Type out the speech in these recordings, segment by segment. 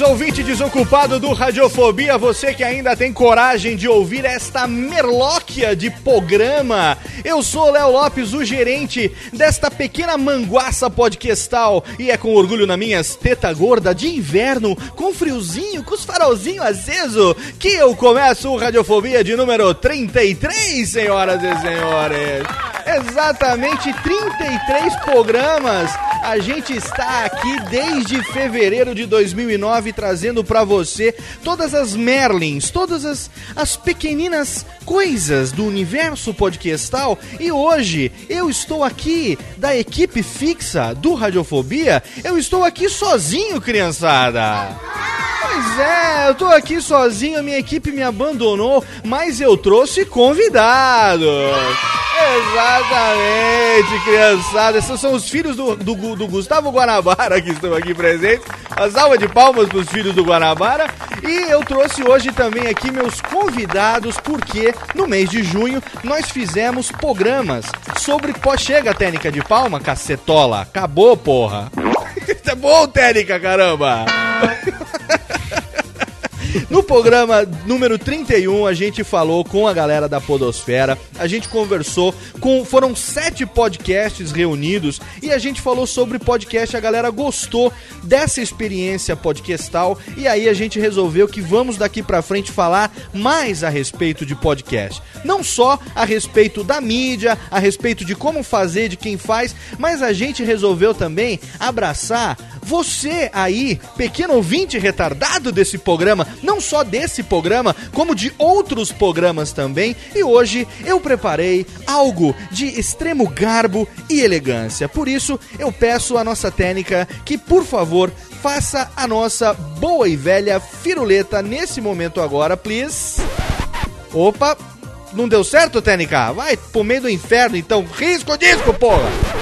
Ouvinte desocupado do Radiofobia, você que ainda tem coragem de ouvir esta merlóquia de programa. Eu sou Léo Lopes, o gerente desta pequena manguaça podcastal, e é com orgulho na minhas teta gorda de inverno, com friozinho, com os farolzinhos aceso, que eu começo o Radiofobia de número 33, senhoras e senhores. Exatamente 33 programas. A gente está aqui desde fevereiro de 2009 trazendo para você todas as Merlins, todas as, as pequeninas coisas do universo podcastal. E hoje eu estou aqui da equipe fixa do Radiofobia. Eu estou aqui sozinho, criançada. Pois é, eu tô aqui sozinho, a minha equipe me abandonou, mas eu trouxe convidados. Exatamente, criançada. Esses são os filhos do, do, do Gustavo Guanabara que estão aqui presentes. A salva de palmas para os filhos do Guanabara. E eu trouxe hoje também aqui meus convidados, porque no mês de junho nós fizemos programas sobre. Pô, chega, técnica de palma, cacetola. Acabou, porra. tá bom, técnica, caramba. No programa número 31, a gente falou com a galera da Podosfera, a gente conversou com. Foram sete podcasts reunidos e a gente falou sobre podcast. A galera gostou dessa experiência podcastal e aí a gente resolveu que vamos daqui pra frente falar mais a respeito de podcast. Não só a respeito da mídia, a respeito de como fazer, de quem faz, mas a gente resolveu também abraçar você aí, pequeno ouvinte retardado desse programa, não só desse programa, como de outros programas também. E hoje eu preparei algo de extremo garbo e elegância. Por isso, eu peço à nossa técnica que, por favor, faça a nossa boa e velha firuleta nesse momento agora, please. Opa, não deu certo, técnica? Vai pro meio do inferno, então. Risco disco, porra!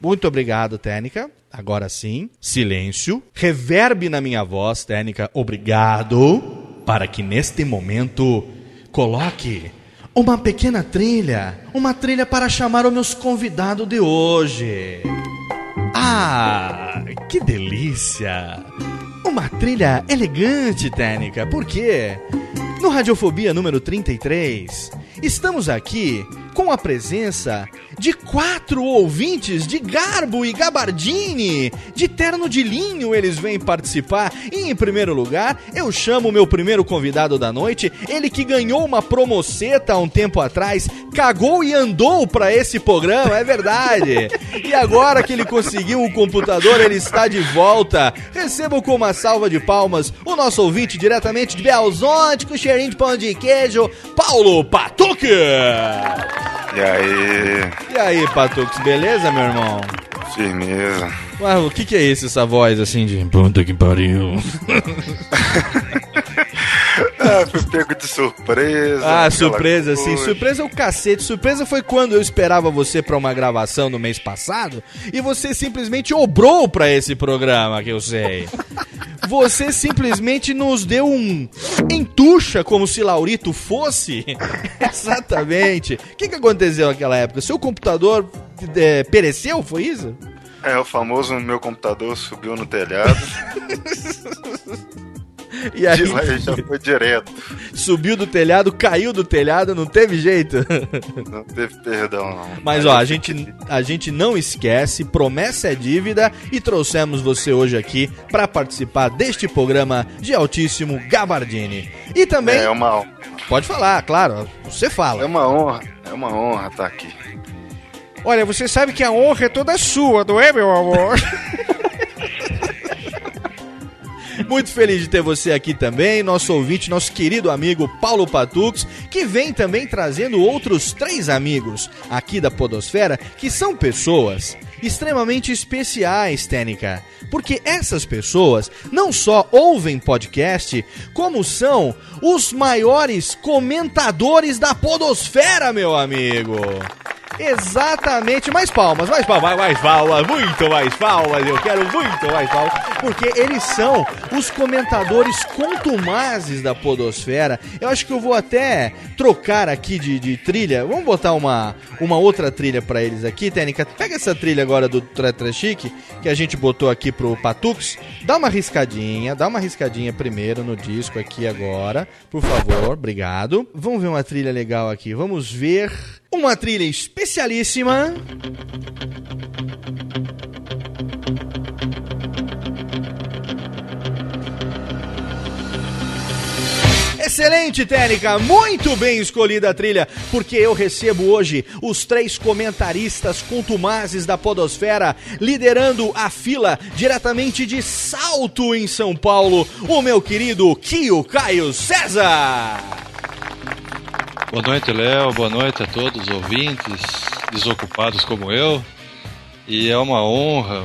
Muito obrigado, técnica. Agora sim, silêncio. Reverbe na minha voz, técnica. Obrigado. Para que neste momento coloque uma pequena trilha. Uma trilha para chamar os meus convidados de hoje. Ah, que delícia! Uma trilha elegante, técnica. Por quê? No Radiofobia número 33, estamos aqui com a presença de quatro ouvintes de garbo e gabardine, de terno de linho, eles vêm participar. E em primeiro lugar, eu chamo o meu primeiro convidado da noite, ele que ganhou uma promoceta há um tempo atrás, cagou e andou para esse programa, é verdade. E agora que ele conseguiu o computador, ele está de volta. Recebo com uma salva de palmas o nosso ouvinte diretamente de Belzonte, com cheirinho de pão de queijo, Paulo Patuque. E aí? E aí, Patux, beleza, meu irmão? Firmeza. Ué, o que, que é isso, essa voz assim de. Puta que pariu. ah, fui pego de surpresa. Ah, surpresa, sim. Surpresa é o cacete. Surpresa foi quando eu esperava você pra uma gravação no mês passado e você simplesmente obrou pra esse programa, que eu sei. Você simplesmente nos deu um entuxa como se Laurito fosse. Exatamente. O que, que aconteceu naquela época? Seu computador é, pereceu, foi isso? É, o famoso meu computador subiu no telhado. E aí, já foi direto. Subiu do telhado, caiu do telhado, não teve jeito. Não teve perdão, não. Mas ó, a gente, a gente não esquece, promessa é dívida e trouxemos você hoje aqui para participar deste programa de altíssimo Gabardini. E também. É uma Pode falar, claro, você fala. É uma honra, é uma honra estar aqui. Olha, você sabe que a honra é toda sua, não é, meu amor? Muito feliz de ter você aqui também, nosso ouvinte, nosso querido amigo Paulo Patux, que vem também trazendo outros três amigos aqui da Podosfera, que são pessoas extremamente especiais, Técnica. Porque essas pessoas não só ouvem podcast, como são os maiores comentadores da Podosfera, meu amigo. Exatamente, mais palmas, mais palmas, mais palmas, muito mais palmas, eu quero muito mais palmas, porque eles são os comentadores contumazes da Podosfera. Eu acho que eu vou até trocar aqui de, de trilha, vamos botar uma, uma outra trilha para eles aqui, Técnica. Pega essa trilha agora do Tretra Chique, que a gente botou aqui pro Patux, dá uma riscadinha, dá uma riscadinha primeiro no disco aqui agora, por favor, obrigado. Vamos ver uma trilha legal aqui, vamos ver. Uma trilha especialíssima. Excelente, Técnica! Muito bem escolhida a trilha, porque eu recebo hoje os três comentaristas contumazes da Podosfera, liderando a fila diretamente de Salto, em São Paulo, o meu querido Kio Caio César! Boa noite, Léo. Boa noite a todos os ouvintes, desocupados como eu. E é uma honra,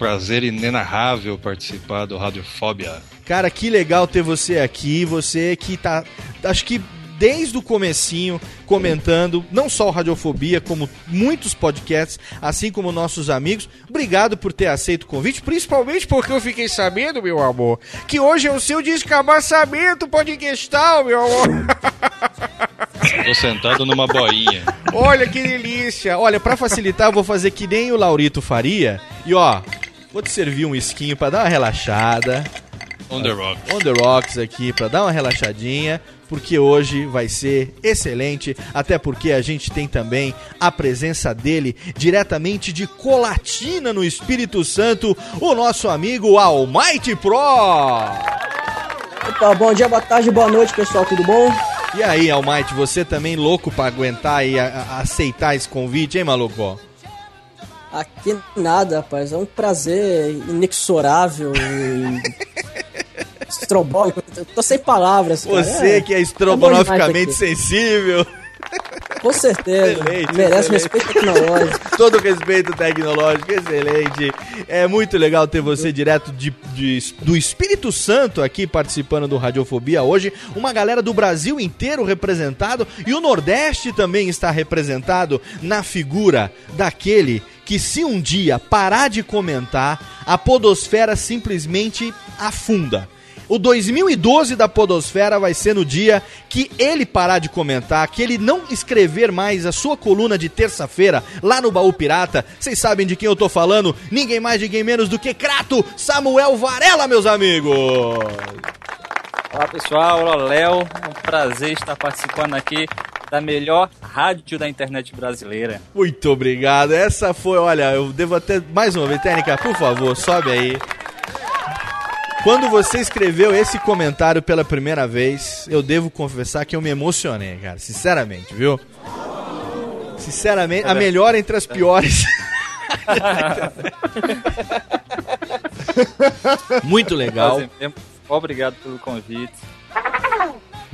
prazer inenarrável participar do Radiofobia. Cara, que legal ter você aqui. Você que tá. Acho que desde o comecinho comentando, não só o Radiofobia, como muitos podcasts, assim como nossos amigos. Obrigado por ter aceito o convite, principalmente porque eu fiquei sabendo, meu amor, que hoje é o seu descabaçamento podcastal, meu amor. Tô sentado numa boinha. Olha que delícia. Olha, para facilitar, eu vou fazer que nem o Laurito faria. E ó, vou te servir um esquinho para dar uma relaxada. On the rocks. On the rocks aqui para dar uma relaxadinha, porque hoje vai ser excelente, até porque a gente tem também a presença dele diretamente de Colatina no Espírito Santo, o nosso amigo Almighty Pro. Opa, bom dia, boa tarde, boa noite, pessoal, tudo bom? E aí, Almighty, você também louco para aguentar e a, a, aceitar esse convite, hein, maluco? Aqui nada, rapaz, é um prazer inexorável e estrobólico. Tô sem palavras, cara. Você é, que é estrobonoficamente é sensível. Com certeza. Excelente, Merece excelente. respeito tecnológico. Todo respeito tecnológico, excelente. É muito legal ter você direto de, de, do Espírito Santo aqui participando do Radiofobia hoje. Uma galera do Brasil inteiro representado e o Nordeste também está representado na figura daquele que se um dia parar de comentar, a podosfera simplesmente afunda. O 2012 da Podosfera vai ser no dia que ele parar de comentar, que ele não escrever mais a sua coluna de terça-feira lá no Baú Pirata. Vocês sabem de quem eu tô falando? Ninguém mais, ninguém menos do que Crato Samuel Varela, meus amigos! Olá pessoal, olá Léo, é um prazer estar participando aqui da melhor rádio da internet brasileira. Muito obrigado. Essa foi, olha, eu devo até mais uma vez, técnica, por favor, sobe aí. Quando você escreveu esse comentário pela primeira vez, eu devo confessar que eu me emocionei, cara, sinceramente, viu? Sinceramente, a melhor entre as piores. Muito legal. Obrigado pelo convite.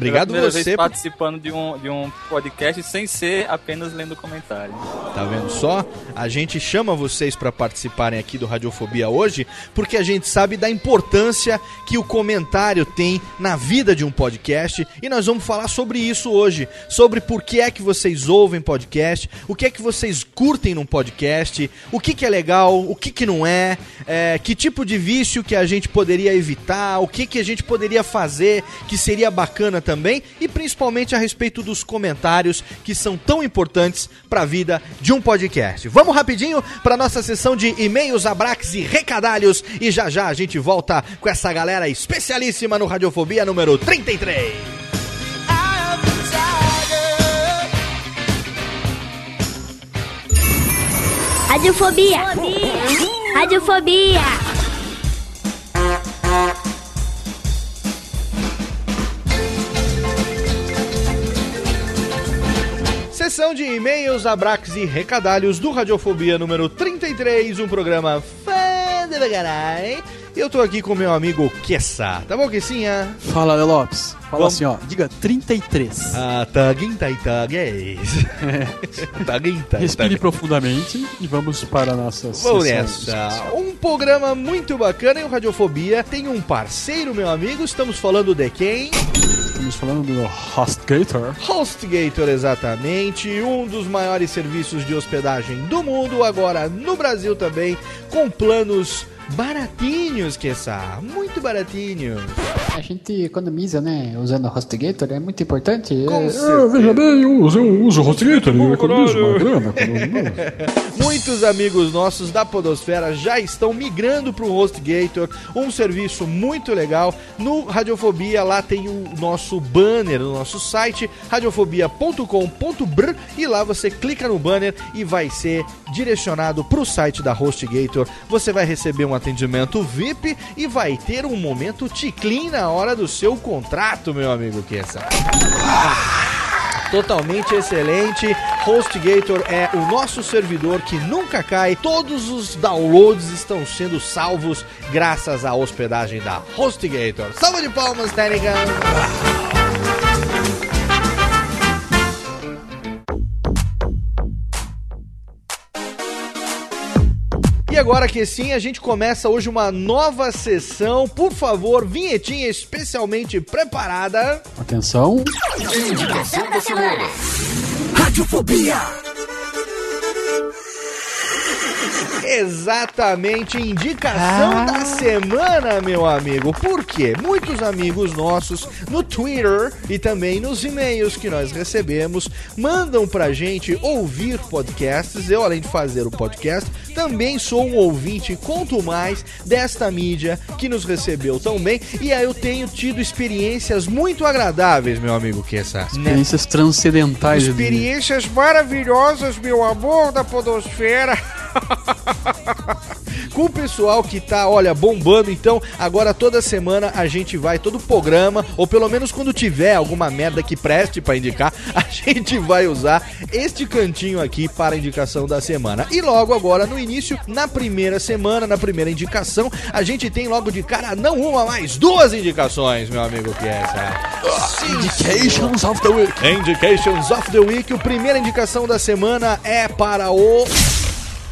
Obrigado Pela você. Vez participando de um, de um podcast sem ser apenas lendo comentário. Tá vendo só? A gente chama vocês para participarem aqui do Radiofobia hoje, porque a gente sabe da importância que o comentário tem na vida de um podcast, e nós vamos falar sobre isso hoje, sobre por que é que vocês ouvem podcast, o que é que vocês curtem num podcast, o que que é legal, o que que não é, é que tipo de vício que a gente poderia evitar, o que que a gente poderia fazer que seria bacana também, e principalmente a respeito dos comentários que são tão importantes para a vida de um podcast. Vamos rapidinho para nossa sessão de e-mails, abraques e recadalhos e já já a gente volta com essa galera especialíssima no Radiofobia número 33. Radiofobia. Radiofobia. Sessão de e-mails, abraques e recadalhos do Radiofobia número 33, um programa fã de caralho. E eu tô aqui com meu amigo Kessa. Tá bom, Kessinha? Fala, Léo Lopes. Fala Vamos. assim, ó. Diga 33. Ah, taguinta e taguês. Taguinta Respire profundamente e vamos para a nossa Vamos nessa. Um programa muito bacana e o Radiofobia tem um parceiro, meu amigo. Estamos falando de quem? Estamos falando do HostGator. HostGator, exatamente. Um dos maiores serviços de hospedagem do mundo, agora no Brasil também, com planos baratinhos, que Muito baratinhos. A gente economiza, né? Usando o HostGator, é muito importante. Com É- certeza. veja bem, eu uso, eu uso o HostGator e eu economizo uma grana. Muitos amigos nossos da Podosfera já estão migrando para o HostGator, um serviço muito legal. No Radiofobia, lá tem o nosso banner no nosso site, radiofobia.com.br, e lá você clica no banner e vai ser direcionado para o site da HostGator. Você vai receber um atendimento VIP e vai ter um momento ticlin na hora do seu contrato, meu amigo Kessa. Totalmente excelente. HostGator é o nosso servidor que nunca cai. Todos os downloads estão sendo salvos graças à hospedagem da HostGator. Salva de palmas, Técnica! Agora que sim, a gente começa hoje uma nova sessão. Por favor, vinhetinha especialmente preparada. Atenção. Indicação da semana. Radiofobia. Exatamente, indicação da semana, meu amigo. Por quê? Muitos amigos nossos no Twitter e também nos e-mails que nós recebemos mandam pra gente ouvir podcasts. Eu, além de fazer o podcast, também sou um ouvinte, conto mais, desta mídia que nos recebeu tão bem. E aí eu tenho tido experiências muito agradáveis, meu amigo Kessa. Experiências transcendentais. Experiências maravilhosas, meu amor da podosfera. com o pessoal que tá, olha, bombando. Então, agora toda semana a gente vai, todo programa, ou pelo menos quando tiver alguma merda que preste pra indicar, a gente vai usar este cantinho aqui para a indicação da semana. E logo agora, no início, na primeira semana, na primeira indicação, a gente tem logo de cara não uma, mas duas indicações, meu amigo que é essa. Indications of the Week. Indications of the Week. A primeira indicação da semana é para o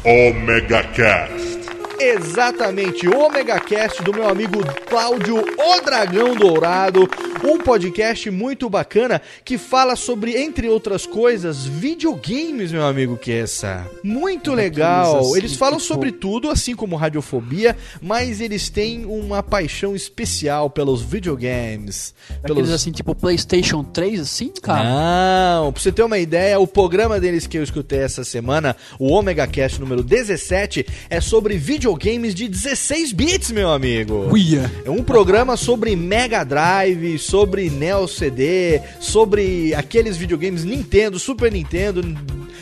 Omega Cast. Exatamente, o Megacast do meu amigo Cláudio O Dragão Dourado, um podcast muito bacana que fala sobre, entre outras coisas, videogames, meu amigo Kessa. Muito legal. assim, Eles falam sobre tudo, assim como Radiofobia, mas eles têm uma paixão especial pelos videogames. Aqueles assim, tipo PlayStation 3, assim, cara. Não, pra você ter uma ideia, o programa deles que eu escutei essa semana, o Omega Cast número 17, é sobre videogames videogames de 16 bits, meu amigo. Uia. É um programa sobre Mega Drive, sobre Neo CD, sobre aqueles videogames Nintendo, Super Nintendo,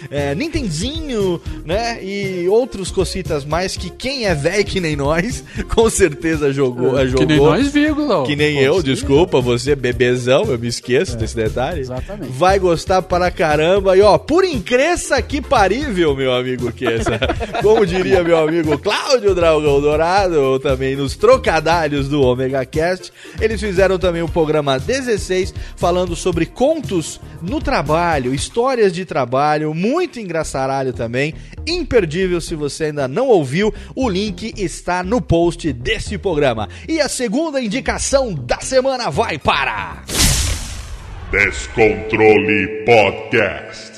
é, Nintendinho, né? E outros cocitas mais que quem é velho que nem nós, com certeza jogou. É, jogou que nem nós, vírgula. Que nem eu, desculpa, você bebezão, eu me esqueço desse detalhe. Exatamente. Vai gostar para caramba. E ó, por incresça que parível, meu amigo que essa. Como diria meu amigo Cláudio Dragão Dourado, ou também nos trocadalhos do Omega Cast, eles fizeram também o programa 16 falando sobre contos no trabalho, histórias de trabalho, muito engraçaralho também, imperdível se você ainda não ouviu, o link está no post desse programa. E a segunda indicação da semana vai para Descontrole Podcast.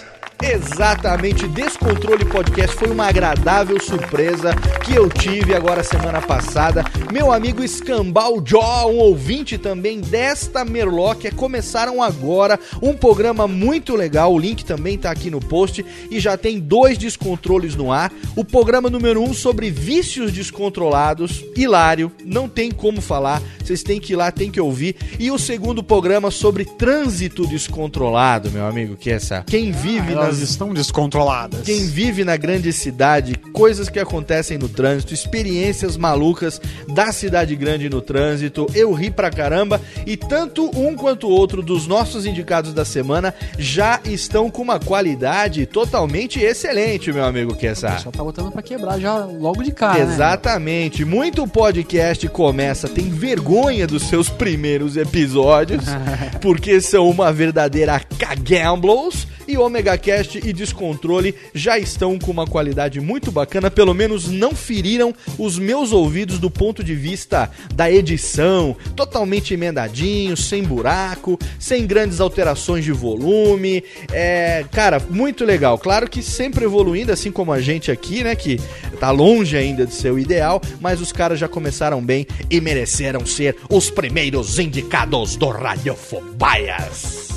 Exatamente, Descontrole Podcast foi uma agradável surpresa que eu tive agora semana passada. Meu amigo Escambau Jó, um ouvinte também desta Merlóquia, começaram agora um programa muito legal. O link também tá aqui no post e já tem dois descontroles no ar. O programa número um sobre vícios descontrolados, hilário, não tem como falar. Vocês têm que ir lá, tem que ouvir. E o segundo programa sobre trânsito descontrolado, meu amigo, que é essa. Quem vive Elas estão descontroladas. quem vive na grande cidade, coisas que acontecem no trânsito, experiências malucas da cidade grande no trânsito, eu ri pra caramba e tanto um quanto o outro dos nossos indicados da semana já estão com uma qualidade totalmente excelente, meu amigo Kessa. Só tá botando pra quebrar já logo de cara, né? Exatamente. Muito podcast começa, tem vergonha dos seus primeiros episódios, porque são uma verdadeira cagamblos. E Omega Cast e Descontrole já estão com uma qualidade muito bacana, pelo menos não feriram os meus ouvidos do ponto de vista da edição, totalmente emendadinho, sem buraco, sem grandes alterações de volume. É, cara, muito legal. Claro que sempre evoluindo, assim como a gente aqui, né, que tá longe ainda de ser o ideal, mas os caras já começaram bem e mereceram ser os primeiros indicados do Radiofobaias.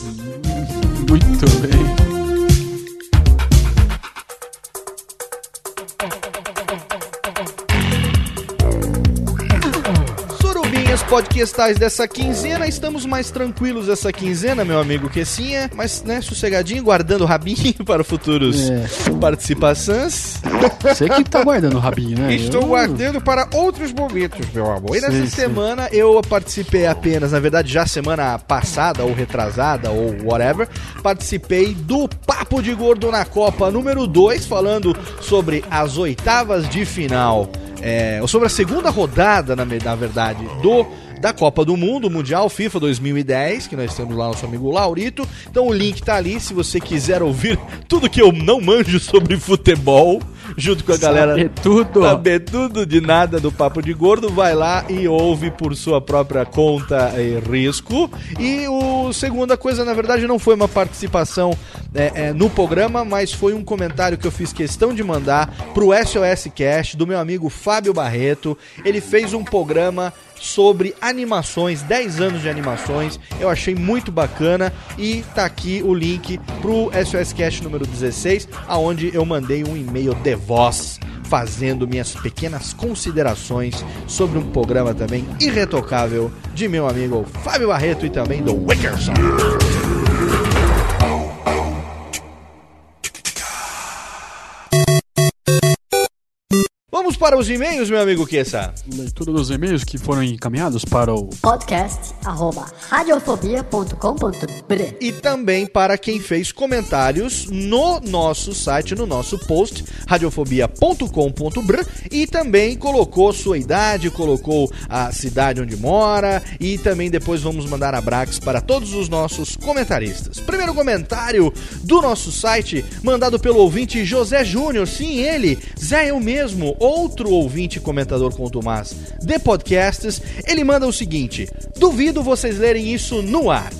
Muito bem. Podcastais dessa quinzena, estamos mais tranquilos essa quinzena, meu amigo Quessinha, mas né, sossegadinho, guardando o rabinho para futuros É. participações. Você que tá guardando o rabinho, né? Estou Eu- guardando para outros momentos, meu amor. E nessa semana eu participei apenas, na verdade já semana passada ou retrasada ou whatever, participei do Papo de Gordo na Copa número 2, falando sobre as oitavas de final, é, sobre a segunda rodada, na, na verdade, do da Copa do Mundo, Mundial FIFA 2010, que nós temos lá nosso amigo Laurito. Então o link tá ali se você quiser ouvir tudo que eu não manjo sobre futebol, junto com a galera Saber tudo. saber tudo de nada do Papo de Gordo, vai lá e ouve por sua própria conta e risco. E o segunda coisa, na verdade, não foi uma participação é, é, no programa, mas foi um comentário que eu fiz questão de mandar pro SOS Cast do meu amigo Fábio Barreto. Ele fez um programa sobre animações, 10 anos de animações. Eu achei muito bacana e tá aqui o link pro SOS Cast número 16, aonde eu mandei um e-mail de voz fazendo minhas pequenas considerações sobre um programa também irretocável de meu amigo Fábio Barreto e também do Wickerson. Para os e-mails, meu amigo Kessa. Leitura dos e-mails que foram encaminhados para o Podcast arroba radiofobia.com.br E também para quem fez comentários no nosso site, no nosso post, radiofobia.com.br e também colocou sua idade, colocou a cidade onde mora e também depois vamos mandar abraços para todos os nossos comentaristas. Primeiro comentário do nosso site, mandado pelo ouvinte José Júnior, sim, ele, Zé eu mesmo, outro ouvinte comentador contumaz de podcasts, ele manda o seguinte: duvido vocês lerem isso no ar.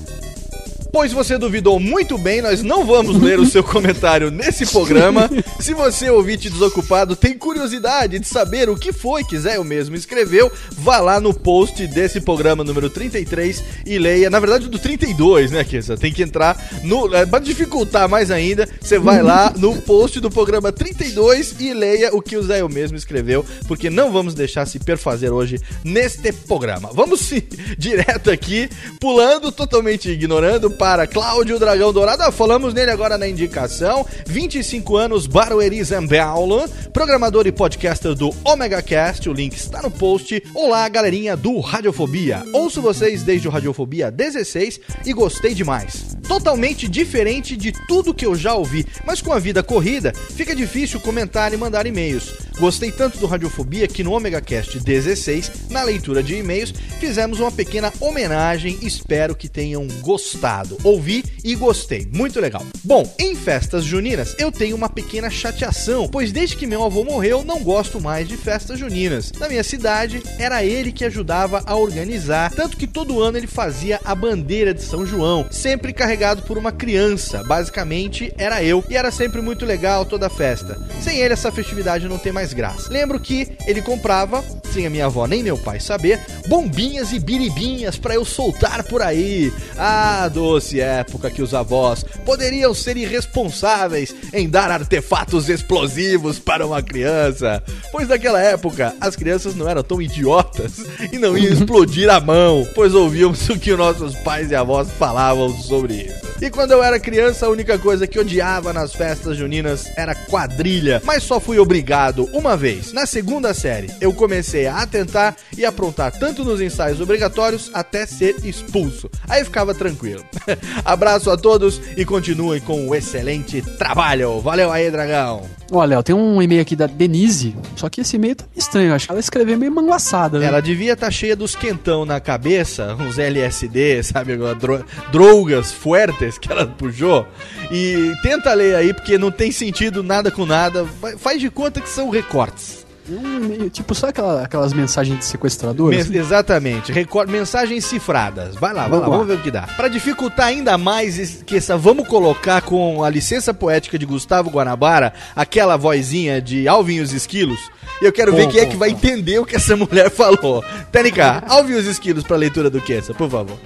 Pois você duvidou muito bem, nós não vamos ler o seu comentário nesse programa. Se você, ouvinte desocupado, tem curiosidade de saber o que foi que Zé eu mesmo escreveu, vá lá no post desse programa número 33 e leia. Na verdade, do 32, né, Kessa? Tem que entrar no. É, pra dificultar mais ainda, você vai lá no post do programa 32 e leia o que o Zé eu mesmo escreveu, porque não vamos deixar se perfazer hoje neste programa. Vamos se direto aqui, pulando, totalmente ignorando para Cláudio Dragão Dourado. Falamos nele agora na indicação. 25 anos, Barueri Zambaulo, programador e podcaster do Omega Cast. O link está no post. Olá, galerinha do Radiofobia. Ouço vocês desde o Radiofobia 16 e gostei demais. Totalmente diferente de tudo que eu já ouvi, mas com a vida corrida, fica difícil comentar e mandar e-mails. Gostei tanto do Radiofobia que no Omega Cast 16, na leitura de e-mails, fizemos uma pequena homenagem. Espero que tenham gostado. Ouvi e gostei. Muito legal. Bom, em festas juninas, eu tenho uma pequena chateação, pois desde que meu avô morreu, não gosto mais de festas juninas. Na minha cidade, era ele que ajudava a organizar, tanto que todo ano ele fazia a bandeira de São João, sempre carregado por uma criança. Basicamente, era eu, e era sempre muito legal toda a festa. Sem ele, essa festividade não tem mais graça. Lembro que ele comprava, sem a minha avó nem meu pai saber, bombinhas e biribinhas para eu soltar por aí. Ah, doce época que os avós poderiam ser irresponsáveis em dar artefatos explosivos para uma criança, pois naquela época as crianças não eram tão idiotas e não iam explodir a mão, pois ouvíamos o que nossos pais e avós falavam sobre isso. E quando eu era criança, a única coisa que odiava nas festas juninas era quadrilha, mas só fui obrigado uma vez. Na segunda série, eu comecei a atentar e aprontar tanto nos ensaios obrigatórios até ser expulso. Aí ficava tranquilo. Abraço a todos e continuem com o excelente trabalho. Valeu aí, dragão. Olha, tem um e-mail aqui da Denise, só que esse e-mail tá estranho, acho que ela escreveu meio manguaçada, né? Ela devia estar tá cheia dos quentão na cabeça, uns LSD, sabe, dro drogas fuertes que ela puxou. E tenta ler aí, porque não tem sentido nada com nada. Faz de conta que são recortes. Um, tipo, sabe aquela, aquelas mensagens de sequestradores? Men exatamente, Record mensagens cifradas. Vai lá, vai vamos lá, vamos ver o que dá. Para dificultar ainda mais que essa, vamos colocar com a licença poética de Gustavo Guanabara, aquela vozinha de Alvin e os Esquilos. E eu quero ver quem é que vai entender o que essa mulher falou. Tênica, Alvin e os Esquilos pra leitura do que essa, por favor.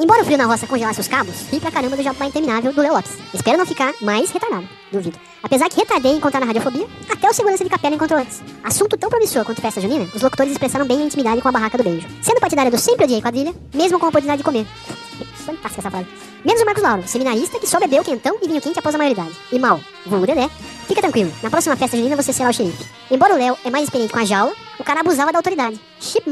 Embora o frio na roça congelasse os cabos, ri pra caramba do jabá interminável do Leo Lopes. Espero não ficar mais retardado, duvido. Apesar que retardei encontrar na radiofobia, até o segurança de capela encontrou antes. Assunto tão promissor quanto festa junina, os locutores expressaram bem a intimidade com a barraca do beijo. Sendo partidária do sempre odiei quadrilha, mesmo com a oportunidade de comer. Fantástica essa frase. Menos o Marcos Lauro, seminarista que só bebeu quentão e vinho quente após a maioridade. E mal, vulgo Dedé, fica tranquilo, na próxima festa junina você será o xerife. Embora o Léo é mais experiente com a jaula, o cara abusava da autoridade. Chip.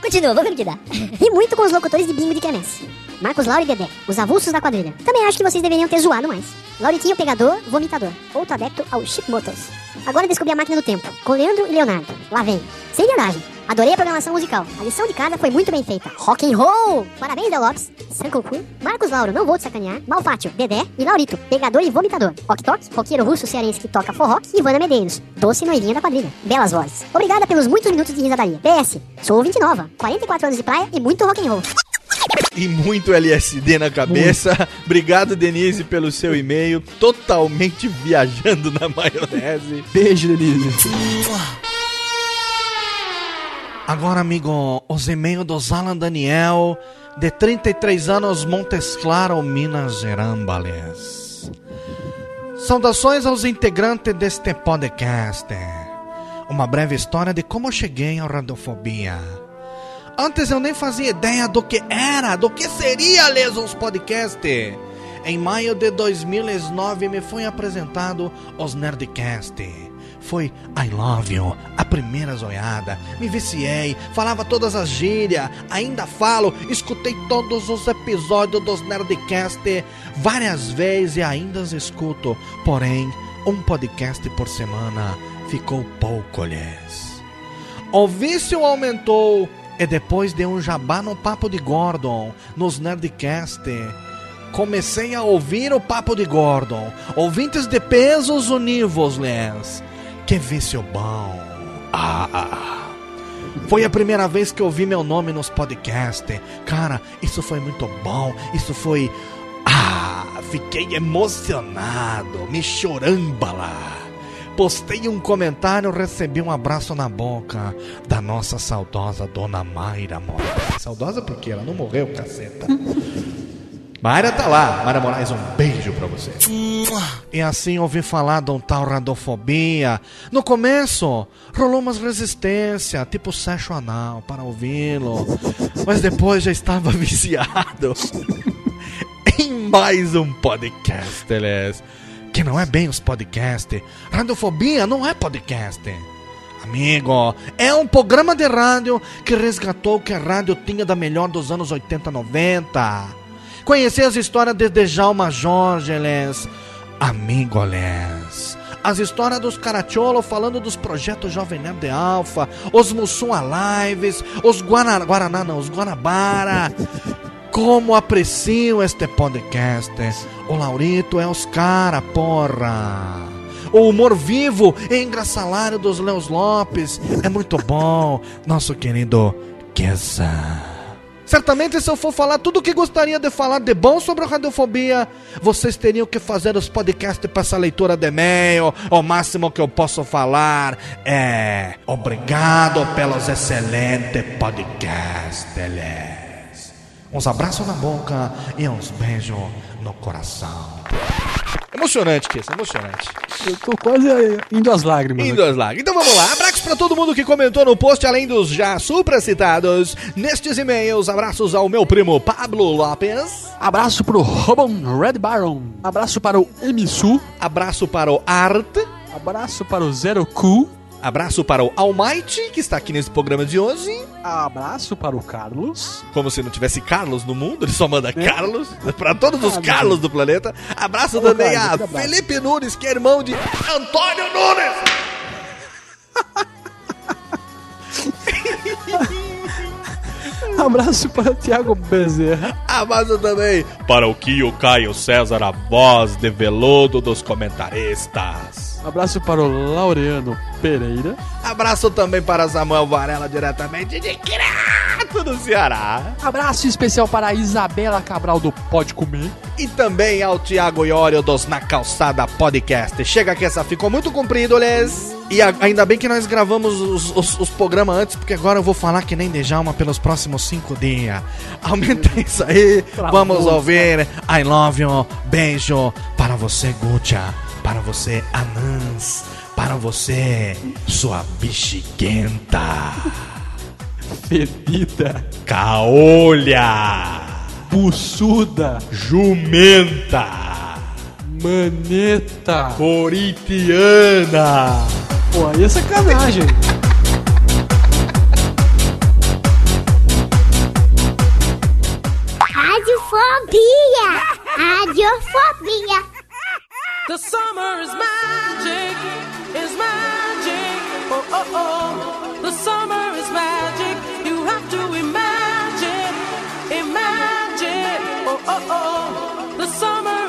Continua, vamos ver o que dá. Ri muito com os locutores de bingo de quermesse. Marcos Lauro e Dedé, os avulsos da quadrilha. Também acho que vocês deveriam ter zoado mais. Lauritinho pegador, vomitador. Outro adepto ao Chip Motors. Agora descobri a máquina do tempo. Com Leandro e Leonardo. Lá vem. Sem viadagem. Adorei a programação musical. A lição de casa foi muito bem feita. Rock and roll! Parabéns, Del Lopes, Sankoku, Marcos Lauro, não vou te sacanear, Malfátio, Dedé e Laurito, pegador e vomitador. Ok Tok, roqueiro russo cearense que toca forró, e Ivana Medeiros, doce noivinha da quadrilha. Belas vozes. Obrigada pelos muitos minutos de risadaria. PS, sou ouvinte nova, 44 anos de praia e muito rock and roll. E muito LSD na cabeça. Muito. Obrigado, Denise, pelo seu e-mail. Totalmente viajando na maionese. Beijo, Denise. Agora, amigo, os e-mails do Alan Daniel, de 33 anos, Montes Claro, Minas Gerais. Saudações aos integrantes deste podcast. Uma breve história de como cheguei ao Radiofobia. Antes eu nem fazia ideia do que era, do que seria Lesons Podcast. Em maio de 2009 me foi apresentado os Nerdcast foi I Love You, a primeira zoiada. Me viciei, falava todas as gírias, ainda falo, escutei todos os episódios dos Nerdcast várias vezes e ainda os escuto. Porém, um podcast por semana ficou pouco, lhes. O vício aumentou e depois de um jabá no Papo de Gordon, nos Nerdcast, comecei a ouvir o Papo de Gordon. Ouvintes de pesos univos, lhes. Que vício bom. Ah, ah, ah. Foi a primeira vez que eu ouvi meu nome nos podcasts. Cara, isso foi muito bom. Isso foi. Ah, fiquei emocionado. Me chorambala. Postei um comentário, recebi um abraço na boca da nossa saudosa Dona Mayra. Saudosa porque ela não morreu, caceta. Mayra tá lá. Mayra Moraes, um beijo pra você. E assim ouvi falar de um tal radofobia. No começo, rolou umas resistência, tipo sexo anal, para ouvi-lo. Mas depois já estava viciado em mais um podcast, aliás. Que não é bem os podcasts. Radiofobia não é podcast. Amigo, é um programa de rádio que resgatou o que a rádio tinha da melhor dos anos 80, 90. Conhecer as histórias de Djalma Jorge, les. Amigo, les. As histórias dos Caracholo falando dos projetos Jovem Nerd de Alfa, os Mussum Lives, os Guana, Guaraná, não, os Guanabara. Como apreciam este podcast. O Laurito é os cara, porra. O humor vivo e engraçalário dos Leos Lopes é muito bom. Nosso querido Kessa. Certamente, se eu for falar tudo o que gostaria de falar de bom sobre a radiofobia, vocês teriam que fazer os podcasts para essa leitura de e-mail. O máximo que eu posso falar é obrigado pelos excelentes podcasts. Uns abraços na boca e uns beijos no coração. Emocionante, Kiss, emocionante. Eu tô quase indo às lágrimas. Indo às lágrimas. Então vamos lá. Abraços pra todo mundo que comentou no post, além dos já supracitados. Nestes e-mails, abraços ao meu primo Pablo Lopes. Abraço pro Robon Red Baron. Abraço para o Emisu. Abraço para o Art. Abraço para o Zero Q. Abraço para o Almighty, que está aqui nesse programa de hoje. Abraço para o Carlos. Como se não tivesse Carlos no mundo, ele só manda é. Carlos. Para todos os Carlos do planeta. Abraço Ô, também Carlos, a Felipe Nunes, que é irmão de Antônio Nunes. Abraço para o Thiago Bezerra. Abraço também para o Kio Caio César, a voz de veludo dos comentaristas. Abraço para o Laureano Pereira. Abraço também para Samuel Varela, diretamente de Crato, no Ceará. Abraço especial para a Isabela Cabral do Pode Comer. E também ao Tiago Iório dos Na Calçada Podcast. Chega que essa ficou muito comprido, Les. E a, ainda bem que nós gravamos os, os, os, programas antes, porque agora eu vou falar que nem Djalma pelos próximos cinco dias. Aumenta isso aí. Vamos ouvir. I love you. Beijo para você, Gucha para você, anãs, para você, sua bexiguenta, fedida, caolha, buçuda, jumenta, maneta, corintiana. Pô, aí é sacanagem. Radiofobia! Radiofobia! The summer is magic, is magic. Oh, oh, oh. The summer is magic. You have to imagine, imagine. Oh, oh, oh. The summer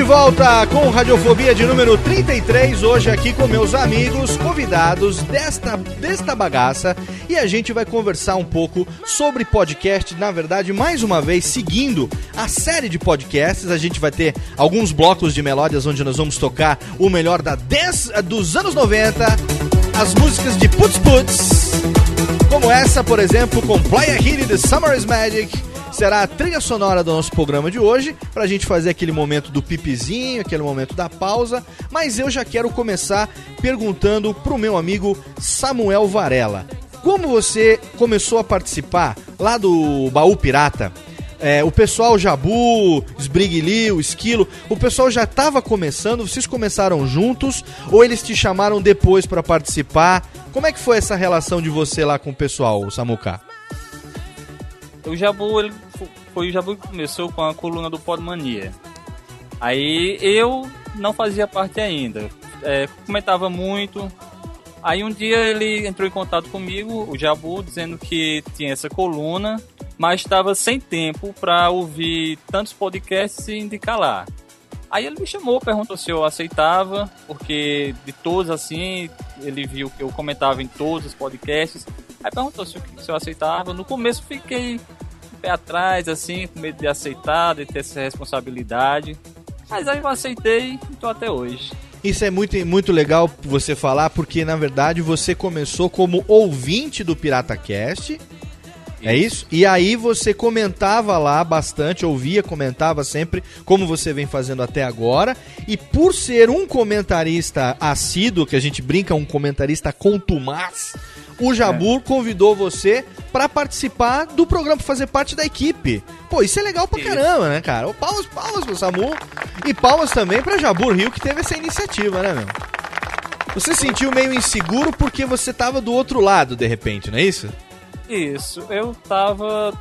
de volta com Radiofobia de número 33, hoje aqui com meus amigos convidados desta, desta bagaça e a gente vai conversar um pouco sobre podcast. Na verdade, mais uma vez, seguindo a série de podcasts, a gente vai ter alguns blocos de melódias onde nós vamos tocar o melhor da 10 dos anos 90, as músicas de Putz Putz, como essa, por exemplo, com Playa Hit The Summer is Magic será a trilha sonora do nosso programa de hoje, pra gente fazer aquele momento do pipizinho, aquele momento da pausa. Mas eu já quero começar perguntando pro meu amigo Samuel Varela. Como você começou a participar lá do Baú Pirata? É, o pessoal Jabu, Sbriglio, Esquilo, o pessoal já estava começando, vocês começaram juntos ou eles te chamaram depois para participar? Como é que foi essa relação de você lá com o pessoal, Samuca? O Jabu, ele foi o Jabu que começou com a coluna do Podmania. Aí eu não fazia parte ainda. É, comentava muito, Aí um dia ele entrou em contato comigo, o Jabu, dizendo que tinha essa coluna, mas estava sem tempo para ouvir tantos podcasts e indicar lá. Aí ele me chamou, perguntou se eu aceitava, porque de todos assim, ele viu que eu comentava em todos os podcasts. Aí perguntou se eu, se eu aceitava. No começo fiquei pé atrás, assim, com medo de aceitar, de ter essa responsabilidade. Mas aí eu aceitei e tô até hoje. Isso é muito, muito legal você falar, porque na verdade você começou como ouvinte do Pirata Cast. É isso? E aí você comentava lá bastante, ouvia, comentava sempre, como você vem fazendo até agora. E por ser um comentarista assíduo, que a gente brinca, um comentarista contumaz, o Jabur convidou você para participar do programa, pra fazer parte da equipe. Pô, isso é legal pra caramba, né, cara? Palmas, palmas pro Samu. E palmas também pra Jabur Rio, que teve essa iniciativa, né, meu? Você se sentiu meio inseguro porque você tava do outro lado, de repente, não é isso? Isso, eu tava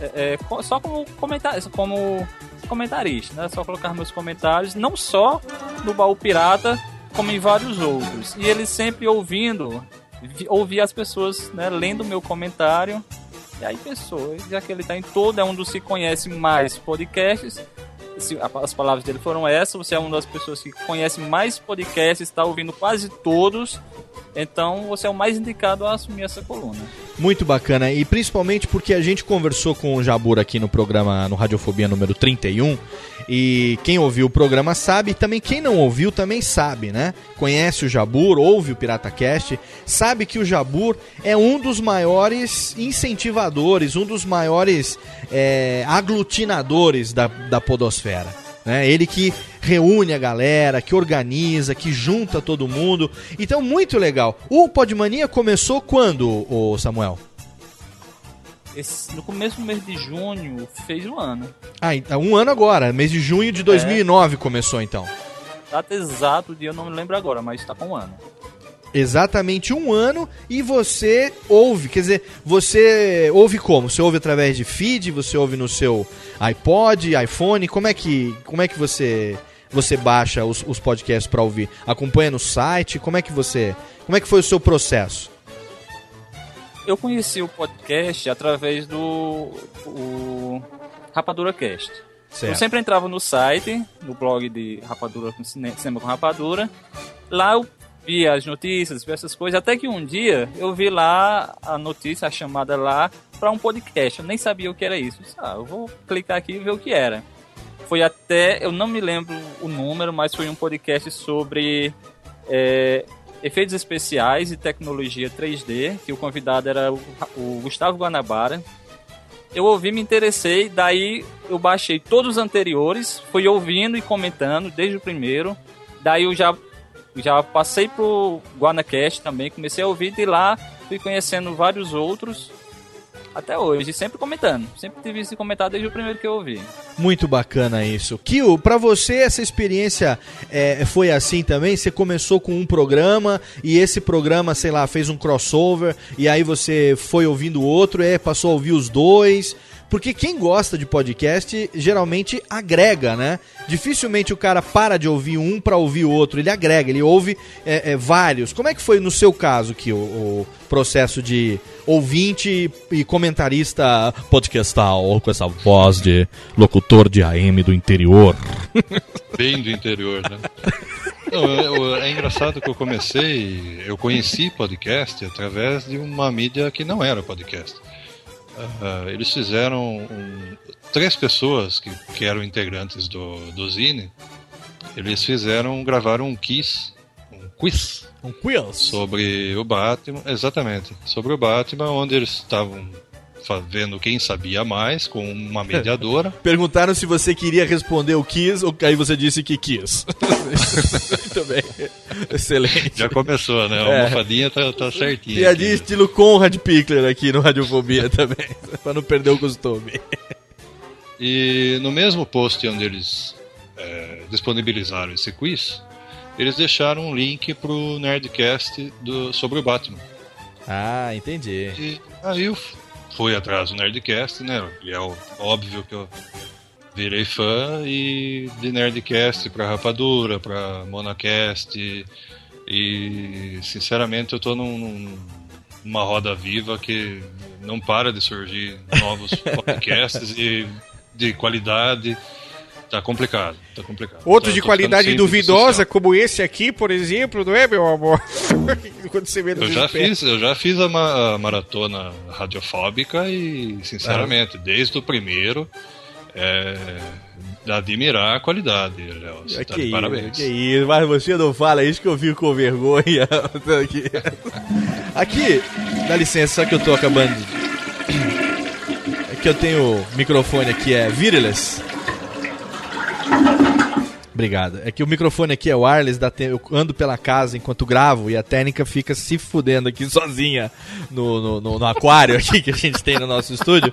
é, é, só como, comentar, como comentarista, né? Só colocar meus comentários, não só no Baú Pirata, como em vários outros. E ele sempre ouvindo, vi- ouvia as pessoas né, lendo meu comentário. E aí pensou, já que ele tá em todo, é um dos que conhece mais podcasts. As palavras dele foram essas, você é uma das pessoas que conhece mais podcasts, está ouvindo quase todos. Então você é o mais indicado a assumir essa coluna. Muito bacana, e principalmente porque a gente conversou com o Jabur aqui no programa, no Radiofobia número 31, e quem ouviu o programa sabe, e também quem não ouviu também sabe, né? Conhece o Jabur, ouve o Pirata Cast, sabe que o Jabur é um dos maiores incentivadores, um dos maiores é, aglutinadores da, da podosfera. Né? Ele que reúne a galera, que organiza, que junta todo mundo. Então, muito legal. O Podmania começou quando, o Samuel? Esse- no começo do mês de junho fez um ano. Ah, então, um ano agora, mês de junho de 2009 começou então. Data exato, o dia eu não me lembro agora, mas tá com um ano. Exatamente um ano e você ouve, quer dizer, você ouve como? Você ouve através de feed, você ouve no seu iPod, iPhone, como é que, como é que você você baixa os, os podcasts para ouvir? Acompanha no site? Como é que você, como é que foi o seu processo? Eu conheci o podcast através do o Rapadura Cast. Certo. Eu sempre entrava no site, no blog de Rapadura Cinema com Rapadura. Lá eu via as notícias, via essas coisas. Até que um dia eu vi lá a notícia, a chamada lá, para um podcast. Eu nem sabia o que era isso. Eu disse, Ah, eu vou clicar aqui e ver o que era. Foi até, eu não me lembro o número, mas foi um podcast sobre é, efeitos especiais e tecnologia 3D, que o convidado era o, o Gustavo Guanabara. Eu ouvi, me interessei, daí eu baixei todos os anteriores, fui ouvindo e comentando desde o primeiro. Daí eu já, já passei pro Guanacast também, comecei a ouvir de lá, fui conhecendo vários outros até hoje, sempre comentando. Sempre tive esse comentário desde o primeiro que eu ouvi. Muito bacana isso. Kio, pra você essa experiência é, foi assim também? Você começou com um programa e esse programa, sei lá, fez um crossover e aí você foi ouvindo outro, é, passou a ouvir os dois. Porque quem gosta de podcast geralmente agrega, né? Dificilmente o cara para de ouvir um pra ouvir o outro, ele agrega, ele ouve é, é, vários. Como é que foi no seu caso, Kio, o processo de ouvinte e comentarista podcastal com essa voz de locutor de AM do interior? Bem do interior, né? Não, eu- é engraçado que eu comecei, eu conheci podcast através de uma mídia que não era podcast. Ah, eles fizeram um- três pessoas que, que eram integrantes do, do Zine, eles fizeram, gravaram um quiz, um quiz, um quiz? sobre o Batman, exatamente, sobre o Batman, onde eles estavam vendo quem sabia mais com uma mediadora. Perguntaram se você queria responder o quis, ou aí você disse que quis. Muito bem. Excelente. Já começou, né? A É. almofadinha tá, tá certinha. Piadinha estilo Conrad Pickler aqui no Radiofobia também, pra não perder o costume. E no mesmo post onde eles é, disponibilizaram esse quiz, eles deixaram um link pro Nerdcast do, sobre o Batman. Ah, entendi. E aí eu f- fui atrás do Nerdcast, né? E é óbvio que eu virei fã e de Nerdcast pra Rapadura, pra Monacast e sinceramente eu tô num- numa roda viva que não para de surgir novos podcasts e de qualidade Tá complicado, tá complicado. Outros Tá- de qualidade duvidosa, como esse aqui, por exemplo, não é, meu amor? Quando você menos Eu já fiz, eu já fiz a, ma- a maratona radiofóbica e, sinceramente, desde o primeiro, é, de admirar a qualidade, Léo. Você tá que de isso, parabéns. que isso, mas você não fala isso que eu fico com vergonha. Aqui. Aqui, dá licença, só que eu tô acabando. É que eu tenho o microfone aqui, é wireless. Obrigado. É que o microfone aqui é wireless, dá tempo, eu ando pela casa enquanto gravo e a técnica fica se fudendo aqui sozinha no, no, no- no aquário aqui que a gente tem no nosso estúdio.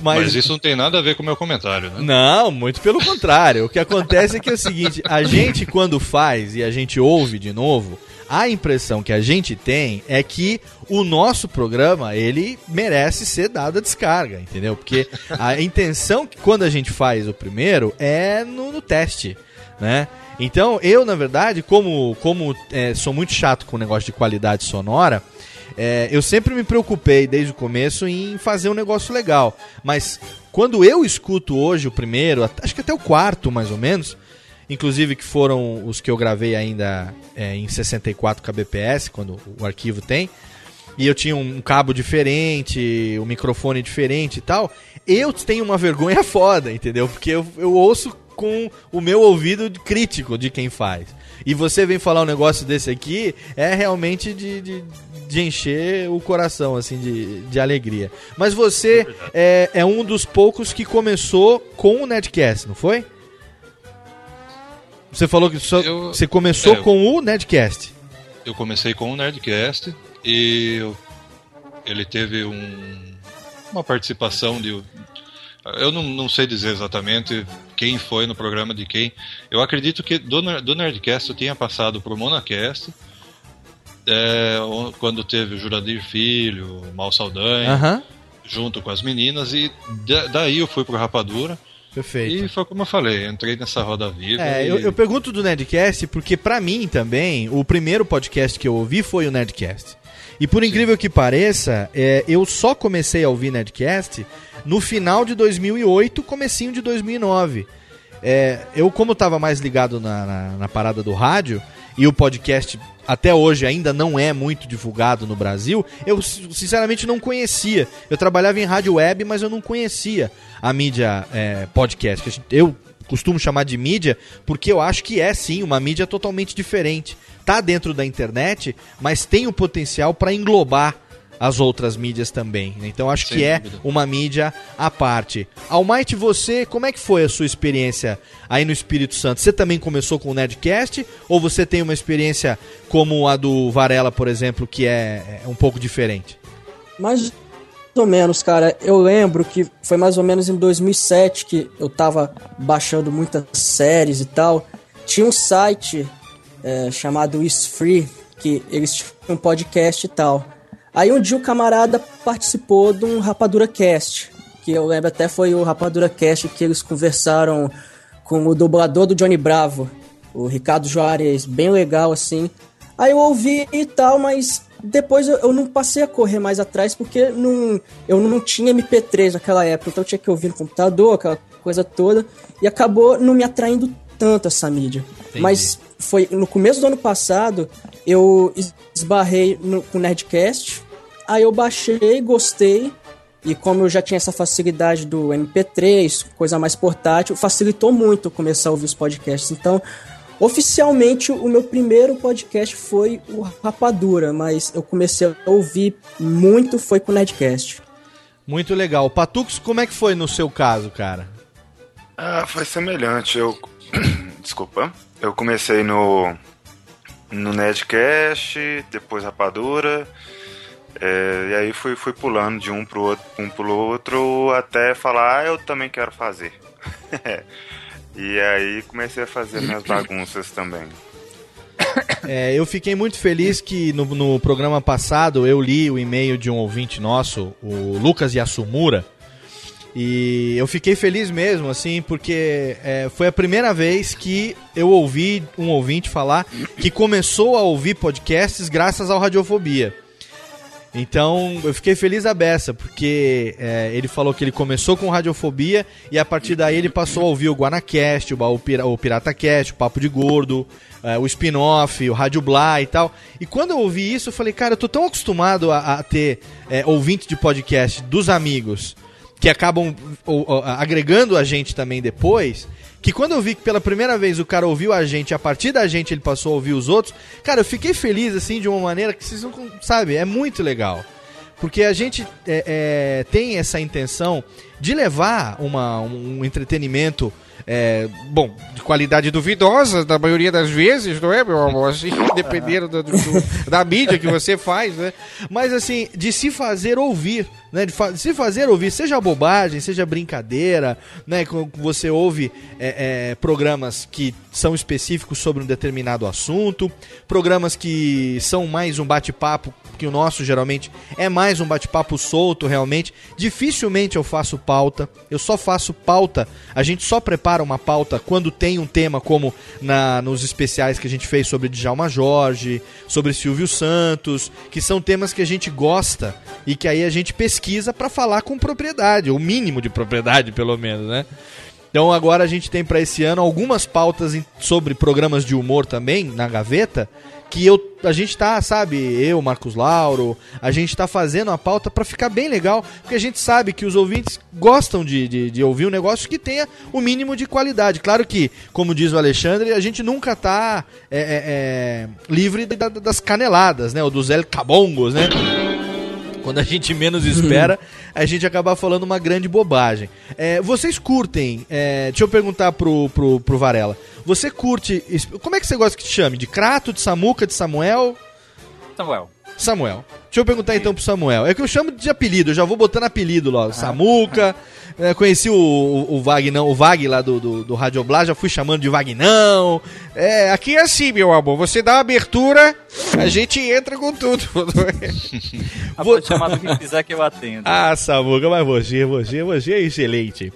Mas... Mas, isso não tem nada a ver com o meu comentário, né? não, muito pelo contrário. O que acontece é que é o seguinte: a gente, quando faz e a gente ouve de novo, a impressão que a gente tem é que o nosso programa ele merece ser dado a descarga, entendeu? Porque a intenção que quando a gente faz o primeiro é no, no teste, né? Então eu, na verdade, como, como é, sou muito chato com o negócio de qualidade sonora. É, eu sempre me preocupei desde o começo em fazer um negócio legal. Mas quando eu escuto hoje o primeiro, acho que até o quarto mais ou menos, inclusive que foram os que eu gravei ainda é, em 64 kbps, quando o arquivo tem, e eu tinha um cabo diferente, um microfone diferente e tal, eu tenho uma vergonha foda, entendeu? Porque eu, eu ouço com o meu ouvido crítico de quem faz. E você vem falar um negócio desse aqui, é realmente de, de, de encher o coração, assim, de, de alegria. Mas você é, é um dos poucos que começou com o Netcast, não foi? Você falou que só, você começou é, eu- com o Netcast. Eu comecei com o Nerdcast e eu- ele teve um- uma participação de. Eu não, não sei dizer exatamente quem foi no programa de quem. Eu acredito que do, do Nerdcast eu tinha passado pro Monacast, é, quando teve o Juradir Filho, o Mal Saldanha, Aham. junto com as meninas, e da- daí eu fui pro Rapadura. Perfeito. E foi como eu falei, entrei nessa roda viva. É, e- eu, eu pergunto do Nerdcast porque pra mim também, o primeiro podcast que eu ouvi foi o Nerdcast. E por incrível que pareça, é, eu só comecei a ouvir Nerdcast no final de 2008, comecinho de 2009. É, eu, como estava mais ligado na, na, na parada do rádio, e o podcast até hoje ainda não é muito divulgado no Brasil, eu sinceramente não conhecia. Eu trabalhava em rádio web, mas eu não conhecia a mídia é, podcast. Eu costumo chamar de mídia porque eu acho que é sim uma mídia totalmente diferente. Tá dentro da internet, mas tem o potencial para englobar as outras mídias também. né? Então acho Sem que é dúvida. uma mídia à parte. Almighty, você, como é que foi a sua experiência aí no Espírito Santo? Você também começou com o Nerdcast ou você tem uma experiência como a do Varela, por exemplo, que é, é um pouco diferente? Mais ou menos, cara. Eu lembro que foi mais ou menos em 2007 que eu tava baixando muitas séries e tal. Tinha um site é, chamado Is Free, que eles tinham um podcast e tal. Aí um dia o camarada participou de um Rapadura Cast, que eu lembro até foi o Rapadura Cast que eles conversaram com o dublador do Johnny Bravo, o Ricardo Juarez, bem legal assim. Aí eu ouvi e tal, mas depois eu, eu não passei a correr mais atrás porque não, eu não tinha MP3 naquela época, então eu tinha que ouvir no computador, aquela coisa toda, e acabou não me atraindo tanto essa mídia. Mas foi no começo do ano passado, eu es- esbarrei no, com o Nerdcast, aí eu baixei, gostei, e como eu já tinha essa facilidade do MP3, coisa mais portátil, facilitou muito começar a ouvir os podcasts. Então, oficialmente, o meu primeiro podcast foi o Rapadura, mas eu comecei a ouvir muito foi com o Nerdcast. Muito legal. Patux, como é que foi no seu caso, cara? Ah, foi semelhante. Eu. Desculpa. Eu comecei no. No Nedcast, depois Rapadura. é, e aí fui, fui pulando de um pro outro, um pro outro, até falar, ah, eu também quero fazer. e aí comecei a fazer minhas bagunças também. É, eu fiquei muito feliz que no, no programa passado eu li o e-mail de um ouvinte nosso, o Lucas Yasumura. E eu fiquei feliz mesmo, assim, porque é, foi a primeira vez que eu ouvi um ouvinte falar que começou a ouvir podcasts graças ao Radiofobia. Então eu fiquei feliz a beça, porque é, ele falou que ele começou com radiofobia e a partir daí ele passou a ouvir o Guanacast, o, o, Pira- o PirataCast, o Papo de Gordo, é, o spin-off, o Rádio Blá e tal. E quando eu ouvi isso, eu falei, cara, eu tô tão acostumado a, a ter é, ouvinte de podcast dos amigos que acabam ou, ou, agregando a gente também depois. Que quando eu vi que pela primeira vez o cara ouviu a gente, a partir da gente ele passou a ouvir os outros, cara, eu fiquei feliz assim de uma maneira que vocês não sabe, é muito legal. Porque a gente é, é, tem essa intenção de levar uma, um entretenimento, é, bom, de qualidade duvidosa, da maioria das vezes, não é, meu amor? Assim, dependendo do- do- da mídia que você faz, né? mas assim, de se fazer ouvir, né? De fa- se fazer ouvir, seja bobagem, seja brincadeira, né? Você ouve é, é, programas que são específicos sobre um determinado assunto, programas que são mais um bate-papo, que o nosso geralmente é mais um bate-papo solto, realmente. Dificilmente eu faço pauta, eu só faço pauta, a gente só prepara uma pauta quando tem um tema, como na, nos especiais que a gente fez sobre Djalma Jorge, sobre Silvio Santos, que são temas que a gente gosta e que aí a gente pesquisa pra falar com propriedade, o mínimo de propriedade, pelo menos, né? Então agora a gente tem pra esse ano algumas pautas sobre programas de humor também na gaveta, que eu a gente tá, sabe, eu, Marcos Lauro, a gente tá fazendo a pauta pra ficar bem legal, porque a gente sabe que os ouvintes gostam de, de, de ouvir um negócio que tenha o mínimo de qualidade. Claro que, como diz o Alexandre, a gente nunca tá é, é, é, livre da- das caneladas, né? Ou dos El Cabongos, né? Quando a gente menos espera, a gente acaba falando uma grande bobagem. É, vocês curtem, é, deixa eu perguntar pro, pro, pro Varela. Você curte. Como é que você gosta que te chame? De Crato, de Samuca, de Samuel? Samuel. Samuel. Deixa eu perguntar então pro Samuel. É que eu chamo de apelido, eu já vou botando apelido logo. Samuca. É, conheci o, o, o Vagnão, o Vag lá do, do, do Rádio Blá, já fui chamando de Vagnão. É, aqui é assim, meu amor. Você dá uma abertura, a gente entra com tudo. Ah, Pode chamar do que quiser que eu atendo. Ah, Samuca, mas você, você, você é excelente.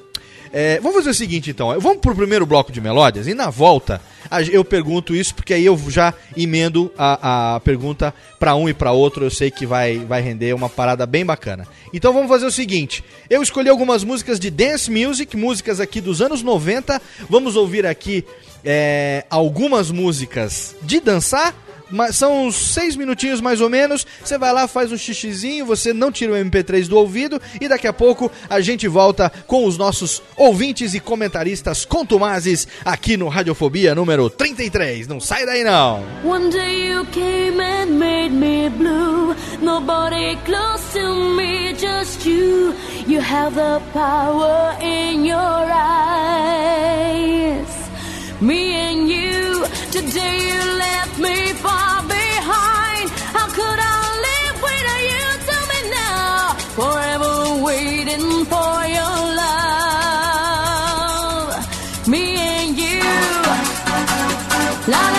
É, vamos fazer o seguinte então, vamos pro primeiro bloco de melódias e na volta eu pergunto isso porque aí eu já emendo a, a pergunta pra um e pra outro, eu sei que vai, vai render uma parada bem bacana. Então vamos fazer o seguinte, eu escolhi algumas músicas de dance music, músicas aqui dos anos 90, vamos ouvir aqui é, algumas músicas de dançar, são seis minutinhos mais ou menos. Você vai lá, faz um xixizinho, você não tira o MP3 do ouvido e daqui a pouco a gente volta com os nossos ouvintes e comentaristas contumazes aqui no Radiofobia número 33. Não sai daí não! One day you came and made me blue. Nobody close to me, just you. You have the power in your eyes. Me and you, today you left me far behind. How could I live without you? Tell me now. Forever waiting for your love. Me and you. La la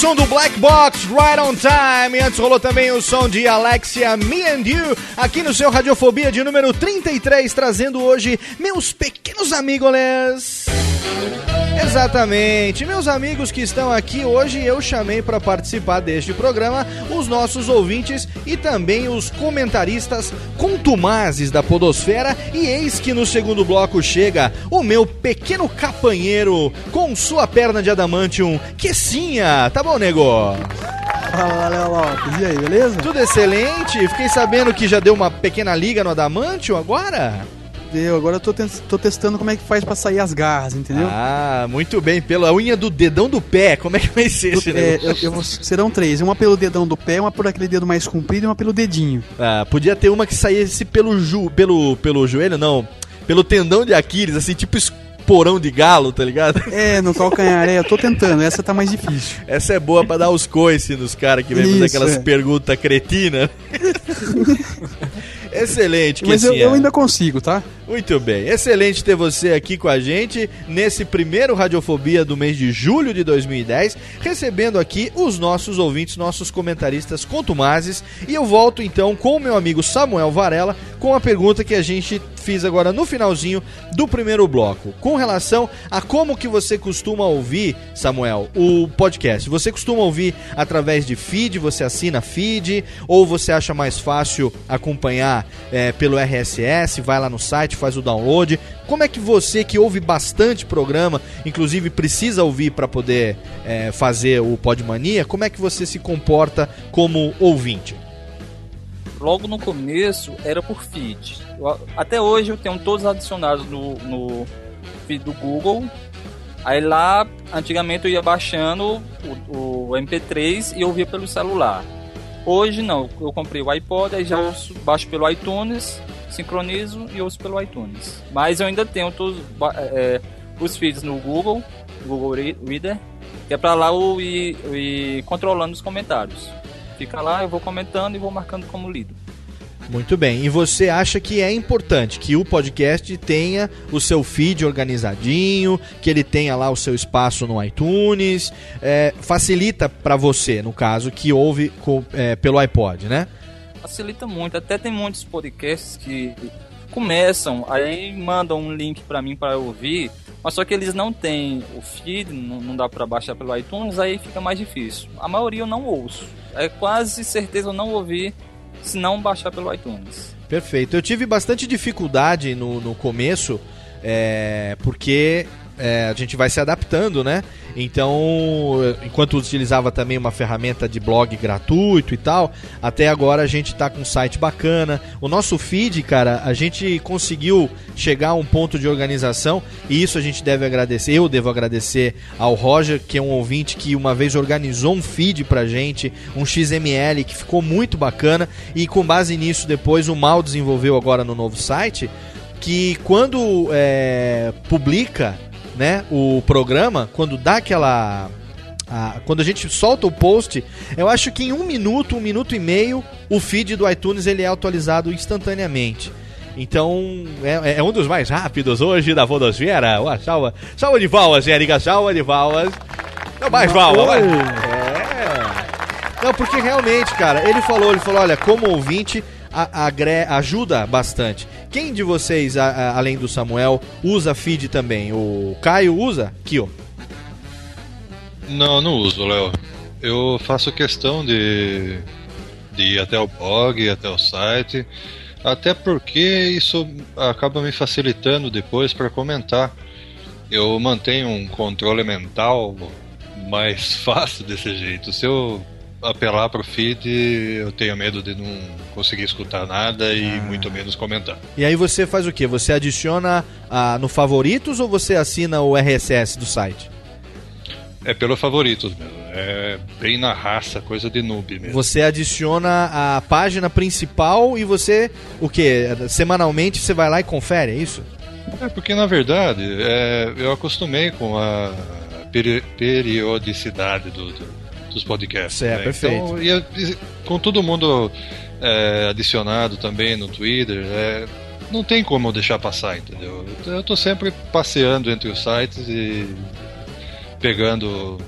som do Black Box, Right on Time. E antes rolou também o som de Alexia, Me and You, aqui no seu Radiofobia de número 33, trazendo hoje meus pequenos amigos. Exatamente, meus amigos que estão aqui hoje, eu chamei para participar deste programa os nossos ouvintes e também os comentaristas contumazes da Podosfera. E eis que no segundo bloco chega o meu pequeno capanheiro com sua perna de adamantium, Quessinha. Tá bom, nego? Fala, Léo Lopes. E aí, beleza? Tudo excelente. Fiquei sabendo que já deu uma pequena liga no adamantium agora. Entendeu? Agora eu tô, tô testando como é que faz pra sair as garras, entendeu? Ah, muito bem. Pela unha do dedão do pé, como é que vai ser esse É, eu- eu vou- serão três, uma pelo dedão do pé, uma por aquele dedo mais comprido e uma pelo dedinho. Ah, podia ter uma que saísse pelo, ju, pelo, pelo joelho, não. Pelo tendão de Aquiles, assim, tipo esporão de galo, tá ligado? É, no calcanhar, é, eu tô tentando, essa tá mais difícil. Essa é boa pra dar os coices nos caras que vem fazer aquelas é. perguntas cretinas. Excelente, Mas eu, Kessinha. eu ainda consigo, tá? Muito bem, excelente ter você aqui com a gente nesse primeiro Radiofobia do mês de julho de 2010, recebendo aqui os nossos ouvintes, nossos comentaristas contumazes. E eu volto então com o meu amigo Samuel Varela com a pergunta que a gente fiz agora no finalzinho do primeiro bloco, com relação a como que você costuma ouvir, Samuel, o podcast. Você costuma ouvir através de feed, você assina feed, ou você acha mais fácil acompanhar é, pelo RSS, vai lá no site, faz o download. Como é que você que ouve bastante programa, inclusive precisa ouvir para poder é, fazer o Podmania, como é que você se comporta como ouvinte? Logo no começo era por feed. Eu- até hoje eu tenho todos adicionados no, no feed do Google. Aí lá, antigamente eu ia baixando o, o MP3 e ouvia pelo celular. Hoje não, eu comprei o iPod, aí já baixo pelo iTunes, sincronizo e ouço pelo iTunes. Mas eu ainda tenho todos ba- é, os feeds no Google, Google Re- Reader, que é pra lá eu ir, ir controlando os comentários. Fica lá, eu vou comentando e vou marcando como lido. Muito bem. E você acha que é importante que o podcast tenha o seu feed organizadinho, que ele tenha lá o seu espaço no iTunes? é, facilita para você, no caso, que ouve com- é, pelo iPod, né? Facilita muito. Até tem muitos podcasts que começam, aí mandam um link pra mim para ouvir, mas só que eles não têm o feed, não, não dá pra baixar pelo iTunes, aí fica mais difícil. A maioria eu não ouço. É quase certeza eu não ouvir se não baixar pelo iTunes. Perfeito. Eu tive bastante dificuldade no, no começo, é, porque é, a gente vai se adaptando, né? Então, enquanto utilizava também uma ferramenta de blog gratuito e tal, até agora a gente tá com um site bacana. O nosso feed, cara, a gente conseguiu chegar a um ponto de organização e isso a gente deve agradecer. Eu devo agradecer ao Roger, que é um ouvinte que uma vez organizou um feed pra gente, um XML que ficou muito bacana e com base nisso depois o Mal desenvolveu agora no novo site que quando é, publica né, o programa, quando dá aquela. a- quando a gente solta o post, eu acho que em um minuto, um minuto e meio, o feed do iTunes ele é atualizado instantaneamente. Então, é, é um dos mais rápidos hoje da Fodosfera. Uma salva, salva de palmas, Érica, salva de palmas. Não, mais palmas, mais. É. Não, porque realmente, cara, ele falou, ele falou, olha, como ouvinte, a- agre- ajuda bastante. Quem de vocês, a- a- além do Samuel, usa feed também? O Caio usa? Ó. Não, não uso, Léo. Eu faço questão de, de ir até o blog, até o site, até porque isso acaba me facilitando depois para comentar. Eu mantenho um controle mental mais fácil desse jeito. Se eu apelar pro feed, eu tenho medo de não conseguir escutar nada e muito menos comentar. E aí você faz o quê? Você adiciona ah, no favoritos ou você assina o RSS do site? É pelo favoritos mesmo. É bem na raça, coisa de noob mesmo. Você adiciona a página principal e você, o que? Semanalmente você vai lá e confere, é isso? É porque na verdade é, eu acostumei com a peri- periodicidade do- do- dos podcasts. É, né? perfeito. Então, e e com todo mundo é, adicionado também no Twitter, é, não tem como deixar passar, entendeu? Então, Eu tô sempre passeando entre os sites e pegando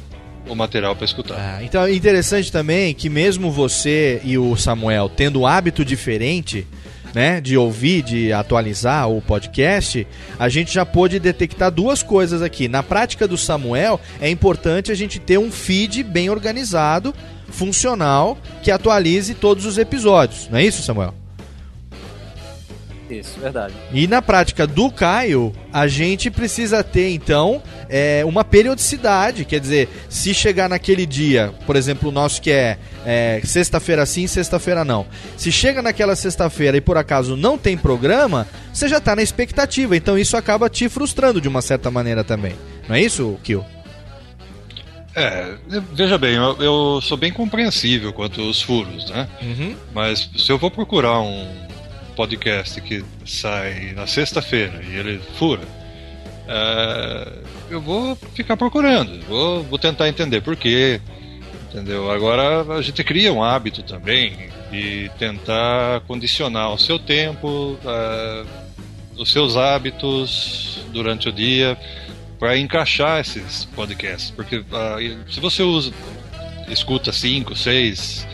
o material para escutar. Ah, então é interessante também que mesmo você e o Samuel tendo um hábito diferente, né, de ouvir, de atualizar o podcast, a gente já pôde detectar duas coisas aqui. Na prática do Samuel, é importante a gente ter um feed bem organizado, funcional, que atualize todos os episódios. Não é isso, Samuel? Isso, verdade. E na prática do Caio, a gente precisa ter então é, uma periodicidade. Quer dizer, se chegar naquele dia, por exemplo, o nosso que é, é, sexta-feira sim, sexta-feira não. Se chega naquela sexta-feira e por acaso não tem programa, você já tá na expectativa. Então isso acaba te frustrando de uma certa maneira também. Não é isso, Kio? É, veja bem, eu, eu sou bem compreensível quanto aos furos, né? Uhum. Mas se eu vou procurar um podcast que sai na sexta-feira e ele fura, é, eu vou ficar procurando, vou, vou tentar entender por quê, entendeu? Agora a gente cria um hábito também e tentar condicionar o seu tempo, é, os seus hábitos durante o dia para encaixar esses podcasts, porque ah, se você usa, escuta cinco, seis,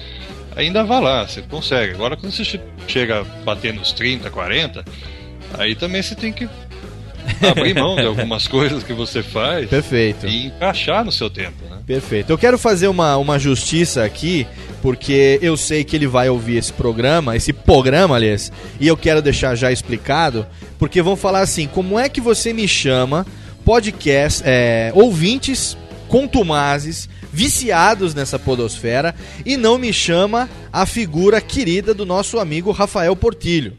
ainda vai lá, você consegue. Agora quando você che- chega a bater nos 30, 40, aí também você tem que abrir mão de algumas coisas que você faz Perfeito. e encaixar no seu tempo, né? Perfeito. Eu quero fazer uma, uma justiça aqui, porque eu sei que ele vai ouvir esse programa, esse programa, aliás, e eu quero deixar já explicado, porque vão falar assim: como é que você me chama, podcast, é, ouvintes contumazes, viciados nessa podosfera, e não me chama a figura querida do nosso amigo Rafael Portilho?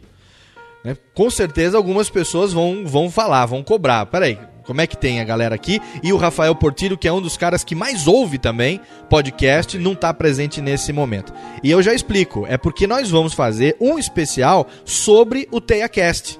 né? Com certeza algumas pessoas vão, vão falar, vão cobrar. Peraí, como é que tem a galera aqui? E o Rafael Portilho, que é um dos caras que mais ouve também podcast, não tá presente nesse momento. E eu já explico, é porque nós vamos fazer um especial sobre o TeiaCast.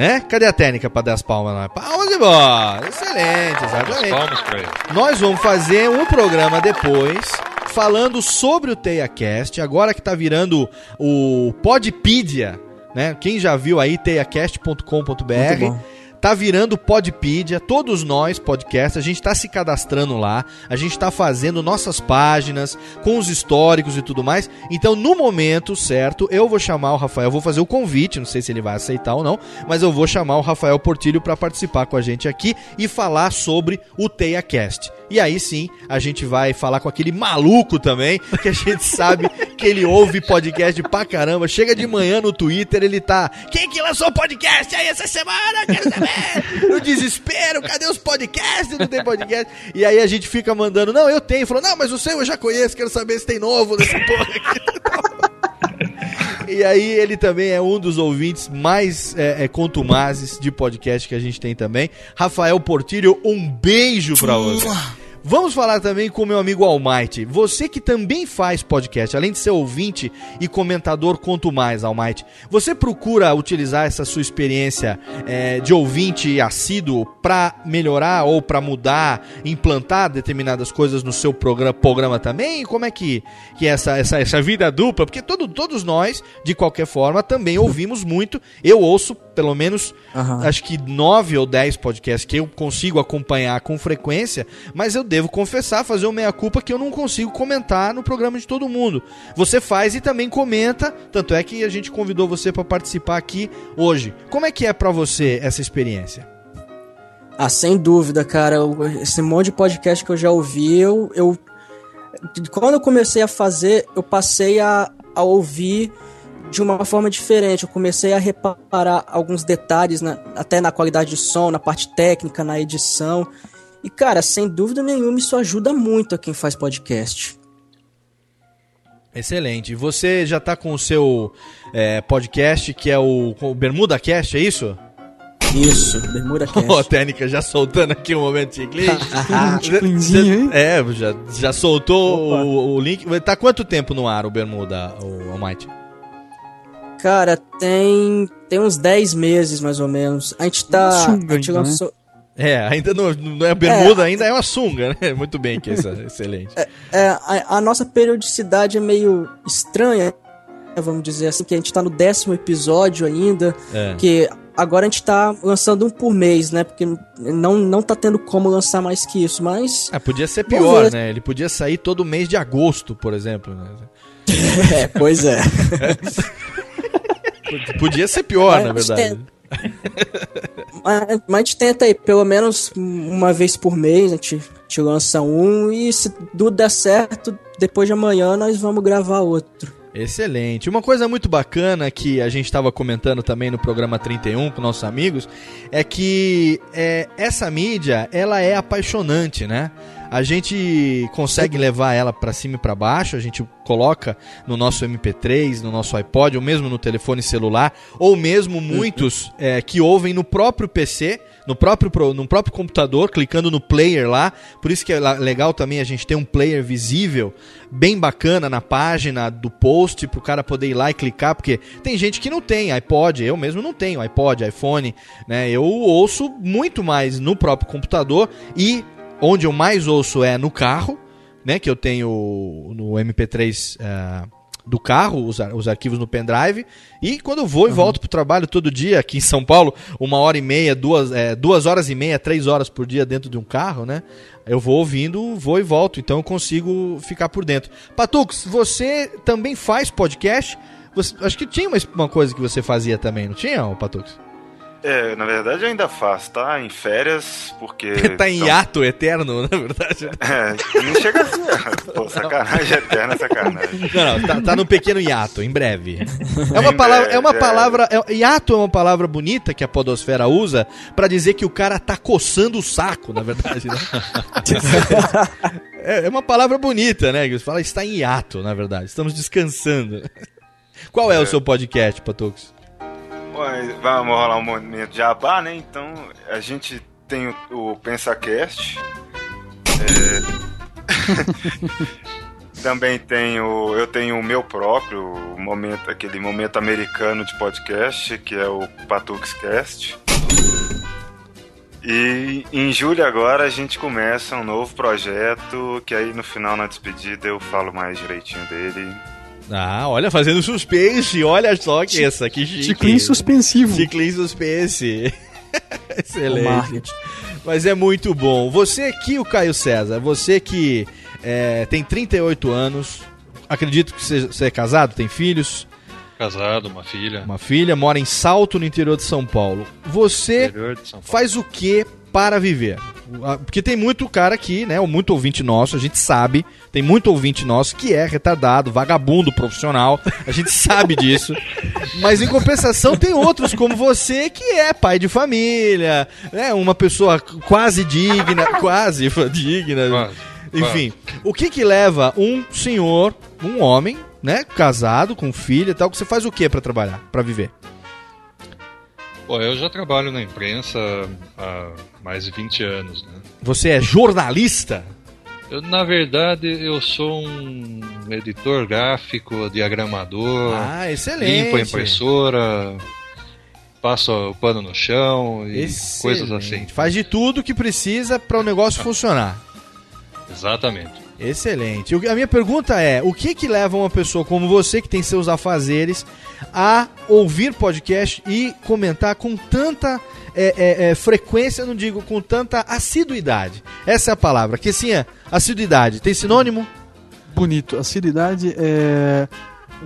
Né? Cadê a técnica para dar as palmas lá? Palmas de bola! Excelente, exatamente. Palmas pra ele. Nós vamos fazer um programa depois falando sobre o TeiaCast, agora que tá virando o Podpedia, né? Quem já viu aí teiacast.com.br. tá virando Podpedia, todos nós podcast, a gente tá se cadastrando lá, a gente tá fazendo nossas páginas com os históricos e tudo mais. Então, no momento certo, eu vou chamar o Rafael, vou fazer o convite, não sei se ele vai aceitar ou não, mas eu vou chamar o Rafael Portilho para participar com a gente aqui e falar sobre o TeiaCast. E aí sim, a gente vai falar com aquele maluco também, que a gente sabe que ele ouve podcast pra caramba. Chega de manhã no Twitter, ele tá. Quem que lançou podcast aí essa semana? Quero saber! No desespero, cadê os podcasts? Não tem podcast. E aí a gente fica mandando, não, eu tenho. Falou, não, mas o seu eu já conheço, quero saber se tem novo nessa porra aqui. E aí ele também é um dos ouvintes mais é, é, contumazes de podcast que a gente tem também. Rafael Portilho, um beijo pra você. Vamos falar também com o meu amigo Almighty. Você que também faz podcast, além de ser ouvinte e comentador, quanto mais, Almighty. Você procura utilizar essa sua experiência é, de ouvinte assíduo pra melhorar ou pra mudar, implantar determinadas coisas no seu programa, programa também? Como é que, que é essa, essa, essa vida dupla? Porque todo, todos nós, de qualquer forma, também ouvimos muito. Eu ouço pelo menos acho que nove ou dez podcasts que eu consigo acompanhar com frequência, mas eu devo confessar, fazer o meia-culpa que eu não consigo comentar no programa de todo mundo. Você faz e também comenta, tanto é que a gente convidou você para participar aqui hoje. Como é que é para você essa experiência? Ah, sem dúvida, cara. Esse monte de podcast que eu já ouvi, eu, eu- Quando eu comecei a fazer, eu passei a, a ouvir de uma forma diferente. Eu comecei a reparar alguns detalhes, na- até na qualidade de som, na parte técnica, na edição. E, cara, sem dúvida nenhuma, isso ajuda muito a quem faz podcast. Excelente. Você já tá com o seu é, podcast, que é o, o Bermuda Cast, é isso? Isso, Bermuda Cast. Ó, a técnica já soltando aqui um momento de inglês. Chiclinzinho, hein? É, já, já soltou o, o link. Tá quanto tempo no ar o Bermuda, o Almighty? Cara, tem, tem uns 10 meses, mais ou menos. A gente tá... Sunga a gente ainda, né? É, ainda não, não é bermuda, ainda é uma sunga, né? Muito bem, que é isso, excelente. É, a, a nossa periodicidade é meio estranha, né, vamos dizer assim, que a gente tá no décimo episódio ainda, É. que agora a gente tá lançando um por mês, né? Porque não, não tá tendo como lançar mais que isso, mas. Ah, podia ser pior, né? Ele podia sair todo mês de agosto, por exemplo. Né? é, pois é. Podia ser pior, É, na gente verdade. tem- mas, mas a gente tenta aí, pelo menos uma vez por mês, a gente, a gente lança um, e se tudo der certo, depois de amanhã nós vamos gravar outro. Excelente. Uma coisa muito bacana que a gente estava comentando também no programa 31 com nossos amigos é que é, essa mídia ela é apaixonante, né? A gente consegue levar ela para cima e para baixo, a gente coloca no nosso MP3, no nosso iPod, ou mesmo no telefone celular, ou mesmo muitos é, que ouvem no próprio PC, no próprio, no próprio computador, clicando no player lá. Por isso que é legal também a gente ter um player visível, bem bacana na página do post, pro cara poder ir lá e clicar, porque tem gente que não tem iPod, eu mesmo não tenho iPod, iPhone, né? Eu ouço muito mais no próprio computador e onde eu mais ouço é no carro, né? Que eu tenho no MP3 eh, do carro, os, ar- os arquivos no pendrive. E quando eu vou e volto pro trabalho todo dia, aqui em São Paulo, uma hora e meia, duas, eh, duas horas e meia, três horas por dia dentro de um carro, né? Eu vou ouvindo, vou e volto, então eu consigo ficar por dentro. Patux, você também faz podcast? Você- acho que tinha uma, uma coisa que você fazia também, não tinha, Patux? É, na verdade eu ainda faço, tá? Em férias, porque. tá em então- hiato eterno, na verdade. É, não chega assim. Pô, sacanagem eterna, sacanagem. Não, não, tá, tá no pequeno hiato, em breve. É uma Em palavra, é uma breve, é. palavra, é- hiato é uma palavra bonita que a podosfera usa pra dizer que o cara tá coçando o saco, na verdade, né? é, é uma palavra bonita, né? Que você fala está em hiato, na verdade. Estamos descansando. Qual é, o seu podcast, Patux? Vamos rolar um momento de abá, né? Então, a gente tem o, o PensaCast. É... Também tenho, eu tenho o meu próprio momento, aquele momento americano de podcast, que é o Patuxcast. E em julho agora a gente começa um novo projeto, que aí no final, na despedida, eu falo mais direitinho dele. Ah, olha, fazendo suspense, olha só que essa, que chique. Ciclinho suspensivo. Ciclinho suspense. Excelente. Mas é muito bom. Você aqui, o Caio César, você que é, tem 38 anos, acredito que você, você é casado, tem filhos, Casado, uma filha. uma filha, mora em Salto, no interior de São Paulo. Você de São Paulo. faz o que para viver? Porque tem muito cara aqui, né? Ou muito ouvinte nosso, a gente sabe, tem muito ouvinte nosso que é retardado, vagabundo profissional, a gente sabe disso. Mas em compensação tem outros como você que é pai de família, né? Uma pessoa quase digna, quase digna. Quase, Enfim, o que que leva um senhor, um homem, né, casado com filha e tal, que você faz o que para trabalhar, para viver? Pô, eu já trabalho na imprensa há mais de 20 anos, né? Você é jornalista? Eu, na verdade, eu sou um editor gráfico, diagramador. Ah, excelente. Limpo a impressora, passo o pano no chão e Excelente. coisas assim. Faz de tudo que precisa para o negócio funcionar. Exatamente. Excelente. A minha pergunta é: o que que leva uma pessoa como você, que tem seus afazeres, a ouvir podcast e comentar com tanta é, é, é, frequência, não digo com tanta assiduidade? Essa é a palavra. Que sim, é assiduidade. Tem sinônimo? Bonito. Assiduidade é.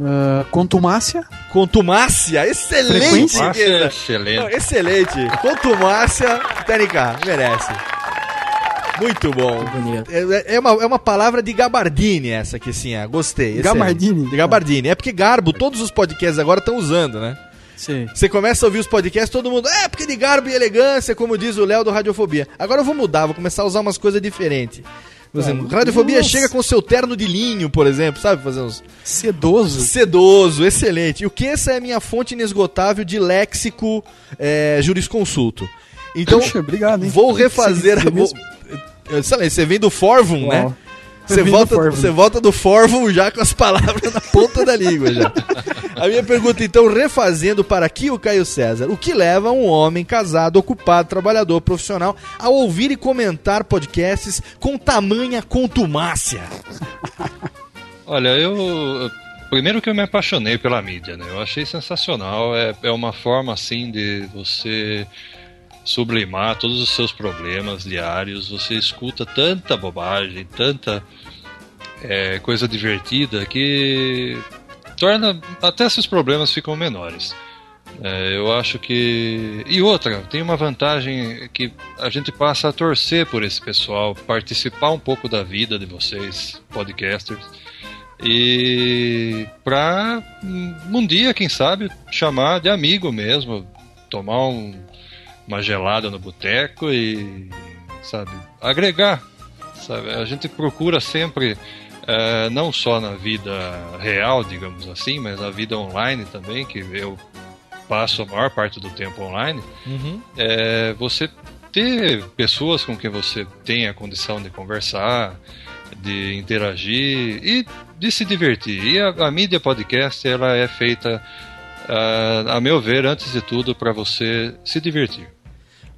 ah, contumácia. Contumácia? Excelente! Márcia, Não, excelente. excelente. Contumácia, TNK, merece. Muito bom. Bonito. É, é uma, é uma palavra de gabardine essa aqui, sim. é, Gostei. excelente. Gabardine? De gabardine. É porque garbo, todos os podcasts agora estão usando, né? Você começa a ouvir os podcasts, todo mundo, é porque de garbo e elegância, como diz o Léo do Radiofobia. Agora eu vou mudar, vou começar a usar umas coisas diferentes. Por exemplo, Radiofobia nossa. chega com seu terno de linho, por exemplo, sabe? Fazer uns. Sedoso. Sedoso, excelente. E o que essa é a minha fonte inesgotável de léxico é, jurisconsulto. Então, Puxa, obrigado, hein? vou refazer a. Você Vou, sei lá, você vem do Forvum, né? Você Eu volta, você volta do Forvum já com as palavras na ponta da língua já. A minha pergunta, então, refazendo para aqui o Caio César. O que leva um homem casado, ocupado, trabalhador, profissional a ouvir e comentar podcasts com tamanha contumácia? Olha, eu. Primeiro que eu me apaixonei pela mídia, né? Eu achei sensacional. É, é uma forma, assim, de você sublimar todos os seus problemas diários. Você escuta tanta bobagem, tanta é, coisa divertida que torna. Até esses problemas ficam menores. É, eu acho que. E outra, tem uma vantagem que a gente passa a torcer por esse pessoal, participar um pouco da vida de vocês, podcasters. E pra hum, um dia, quem sabe, chamar de amigo mesmo, tomar um- uma gelada no boteco e, sabe, agregar. Sabe? A gente procura sempre, eh, não só na vida real, digamos assim, mas na vida online também, que eu passo a maior parte do tempo online, Uhum. é você ter pessoas com quem você tem a condição de conversar, de interagir e de se divertir. E a, a mídia podcast ela é feita, ah, a meu ver, antes de tudo, para você se divertir.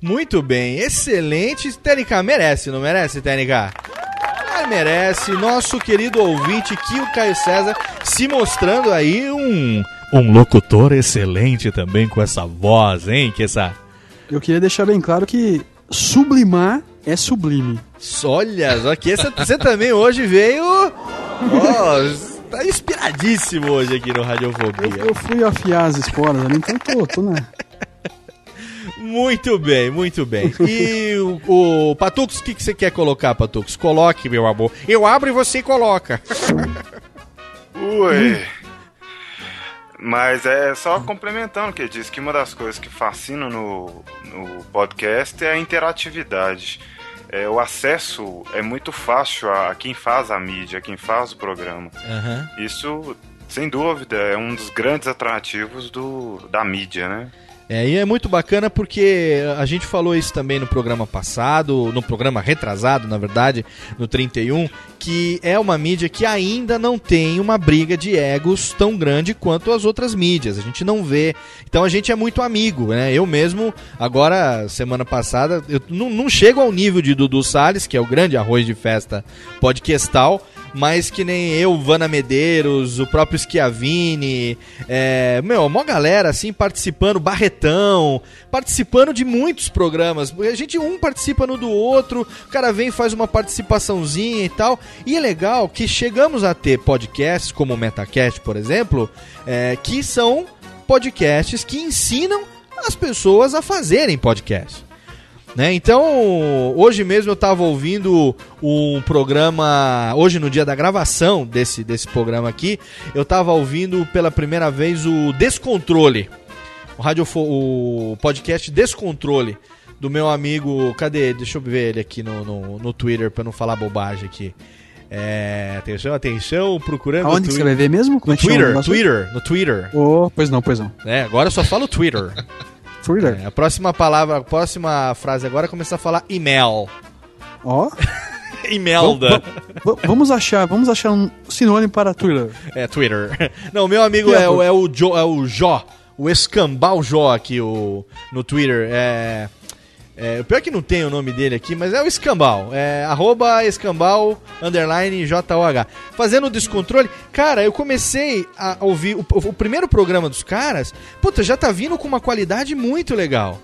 Muito bem, excelente. TNK merece, não merece, TNK? Ah, merece. Nosso querido ouvinte, Kio Caio César, se mostrando aí um, um locutor excelente também com essa voz, hein? Que essa. Eu queria deixar bem claro que sublimar é sublime. Olha, só que essa, você também hoje veio. Ó, tá inspiradíssimo hoje aqui no Radiofobia. Eu fui afiar as esporas ali, então tô, tô na. Muito bem, muito bem. E o, o Patux, o que, que você quer colocar, Patux? Coloque, meu amor. Eu abro e você coloca. Ui. Mas é só complementando o que ele disse, que uma das coisas que fascina no, no podcast é a interatividade. É, o acesso é muito fácil a, a quem faz a mídia, a quem faz o programa. Aham. Isso, sem dúvida, é um dos grandes atrativos do, da mídia, né? É, e é muito bacana porque a gente falou isso também no programa passado, no programa retrasado, na verdade, no 31, que é uma mídia que ainda não tem uma briga de egos tão grande quanto as outras mídias. A gente não vê. Então a gente é muito amigo, né? Eu mesmo, agora, semana passada, eu não, não chego ao nível de Dudu Salles, que é o grande arroz de festa podcastal, mas que nem eu, Vana Medeiros, o próprio Schiavini, é, meu, uma galera assim participando, Barretão, participando de muitos programas. A gente um participa no do outro, o cara vem faz uma participaçãozinha e tal. E é legal que chegamos a ter podcasts como o Metacast, por exemplo, é, que são podcasts que ensinam as pessoas a fazerem podcast. Né? Então, hoje mesmo eu estava ouvindo um programa, hoje no dia da gravação desse, desse programa aqui, eu estava ouvindo pela primeira vez o Descontrole, o, radiofo, o podcast Descontrole, do meu amigo, cadê? Deixa eu ver ele aqui no, no, no Twitter para não falar bobagem aqui. É, atenção, atenção, procurando. Aonde que você vai ver mesmo? Como No é Twitter? Twitter, no Twitter. Oh, pois não, pois não. É, agora eu só falo Twitter. Twitter. É, a próxima palavra, a próxima frase agora é começar a falar email. Ó. Imelda. Va- Vamos achar, vamos achar um sinônimo para Twitter. É, Twitter. Não, meu amigo é, o- é o jo, é o Jó, o Escambau Jó aqui o, no Twitter. É, é, o pior é que não tem o nome dele aqui, mas é o Escambau. É arroba underline. Fazendo o descontrole. Cara, eu comecei a ouvir o, o primeiro programa dos caras. Puta, já tá vindo com uma qualidade muito legal.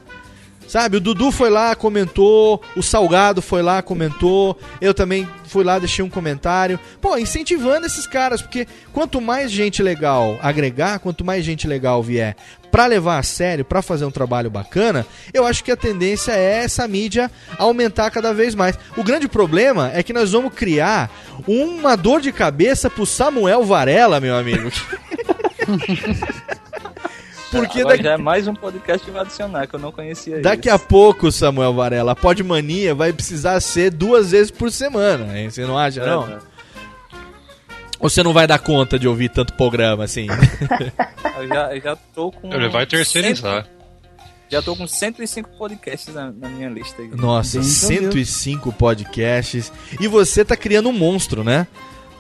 Sabe, o Dudu foi lá, comentou, o Salgado foi lá, comentou, eu também fui lá, deixei um comentário. Pô, incentivando esses caras, porque quanto mais gente legal agregar, quanto mais gente legal vier pra levar a sério, pra fazer um trabalho bacana, eu acho que a tendência é essa mídia aumentar cada vez mais. O grande problema é que nós vamos criar uma dor de cabeça pro Samuel Varela, meu amigo. Porque Agora daqui- já é mais um podcast que vai adicionar, que eu não conhecia Daqui esse. a pouco, Samuel Varela, a Podmania vai precisar ser duas vezes por semana, hein? Você não acha, não? É, Ou você não vai dar conta de ouvir tanto programa assim? Eu já, eu já tô com. Ele vai terceirizar. cento- Já tô com 105 podcasts na, na minha lista aí. Nossa, Bem, 105 podcasts. E você tá criando um monstro, né?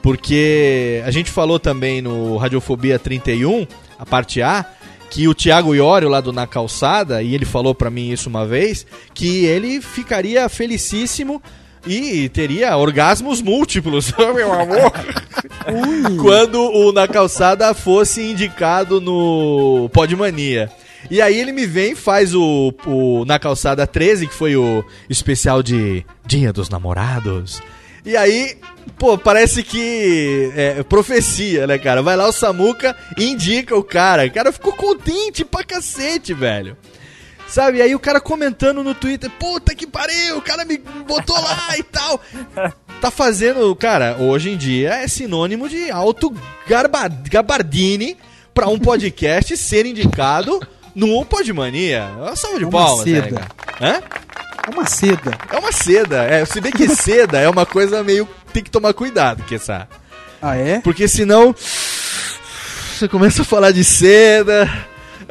Porque a gente falou também no Radiofobia 31, a parte A, que o Thiago Iório lá do Na Calçada, e ele falou pra mim isso uma vez, que ele ficaria felicíssimo e teria orgasmos múltiplos, meu amor. quando o Na Calçada fosse indicado no Podmania. E aí ele me vem, faz o, o Na Calçada 13, que foi o especial de Dia dos Namorados. E aí, pô, parece que é profecia, né, cara? Vai lá o Samuca e indica o cara. O cara ficou contente pra cacete, velho. Sabe? E aí o cara comentando no Twitter, puta que pariu, o cara me botou lá e tal. tá fazendo, cara, hoje em dia é sinônimo de alto garba, gabardine pra um podcast ser indicado no Podmania. Uma salva de É uma palmas, seda. Tênica. Hã? É uma seda. É uma seda. É, se bem que seda é uma coisa meio. Tem que tomar cuidado, que essa. Ah, é? Porque senão. Você começa a falar de seda.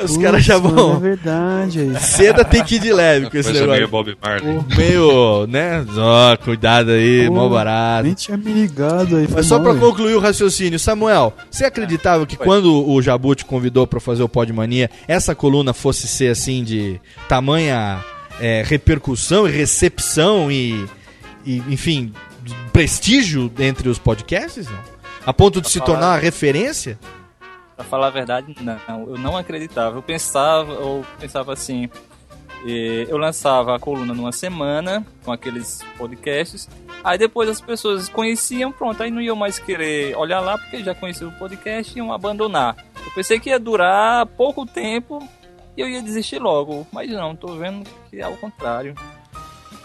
Os caras já vão. É verdade. Seda tem que ir de leve com esse negócio. meio Bob Marley. Meio, né? Ó, cuidado aí, Pô, mó barato. Nem tinha me ligado aí. foi Mas só mal, pra concluir o raciocínio, Samuel, você acreditava que quando o Jabu te convidou pra fazer o Podmania, essa coluna fosse ser assim de tamanha é, repercussão e recepção e, e, enfim, prestígio entre os podcasts? Não? A ponto de se falar- tornar uma referência? Pra falar a verdade, não. Eu não acreditava. Eu pensava, eu pensava assim. Eu lançava a coluna numa semana com aqueles podcasts. Aí depois as pessoas conheciam, pronto, aí não iam mais querer olhar lá porque já conheciam o podcast e iam abandonar. Eu pensei que ia durar pouco tempo e eu ia desistir logo, mas não, tô vendo que é ao contrário.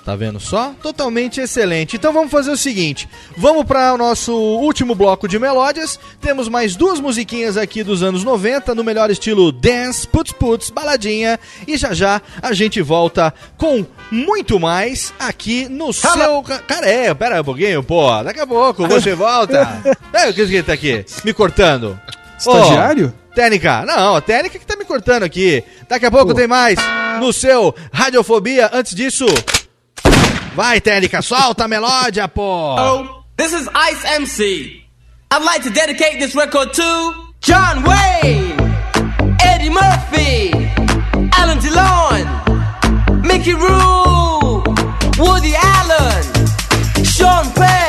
Tá vendo só? Totalmente excelente. Então vamos fazer o seguinte: vamos para o nosso último bloco de melódias. Temos mais duas musiquinhas aqui dos anos 90, no melhor estilo dance, putz putz, baladinha. E já já a gente volta com muito mais aqui no seu. ca- Cara, é, pera aí um pouquinho, pô. Daqui a pouco você volta. É, o que que tá aqui? Me cortando. Estagiário? Ô, técnica, não, a técnica que tá me cortando aqui. Daqui a pouco tem mais no seu Radiofobia. Antes disso, vai, técnica, solta a melódia, pô. Oh, this is Ice MC. I'd like to dedicate this record to John Wayne, Eddie Murphy, Alan DeLon, Mickey Rule, Woody Allen, Sean Penn,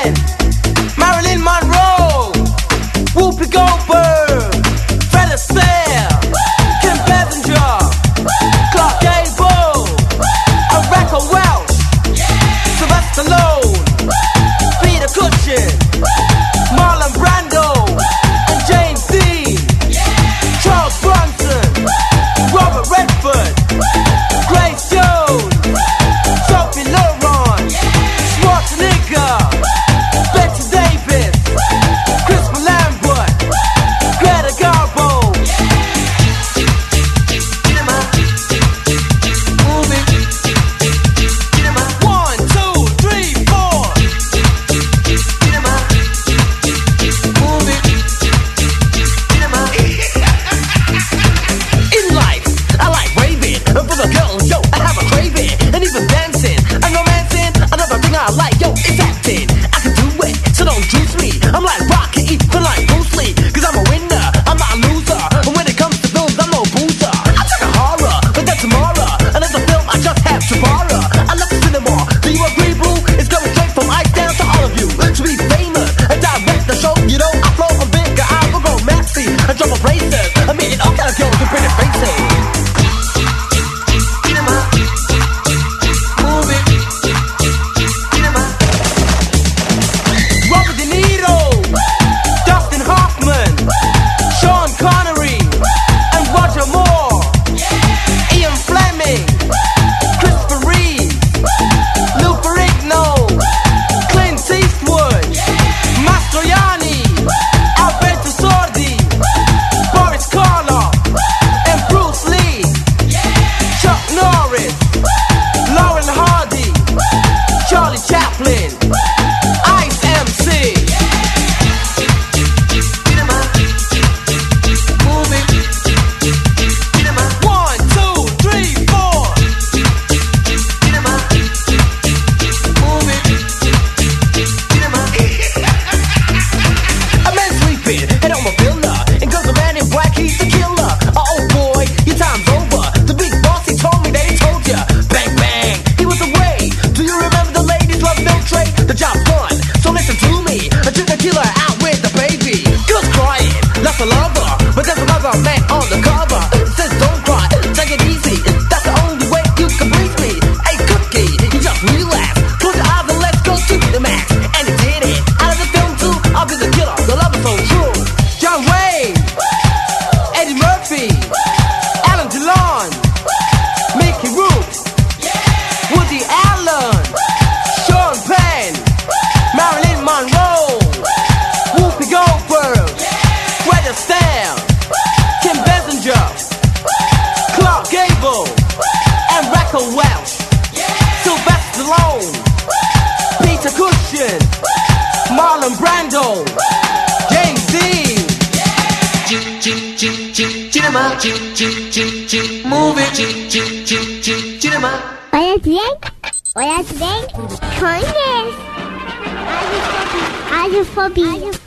Radiofobia.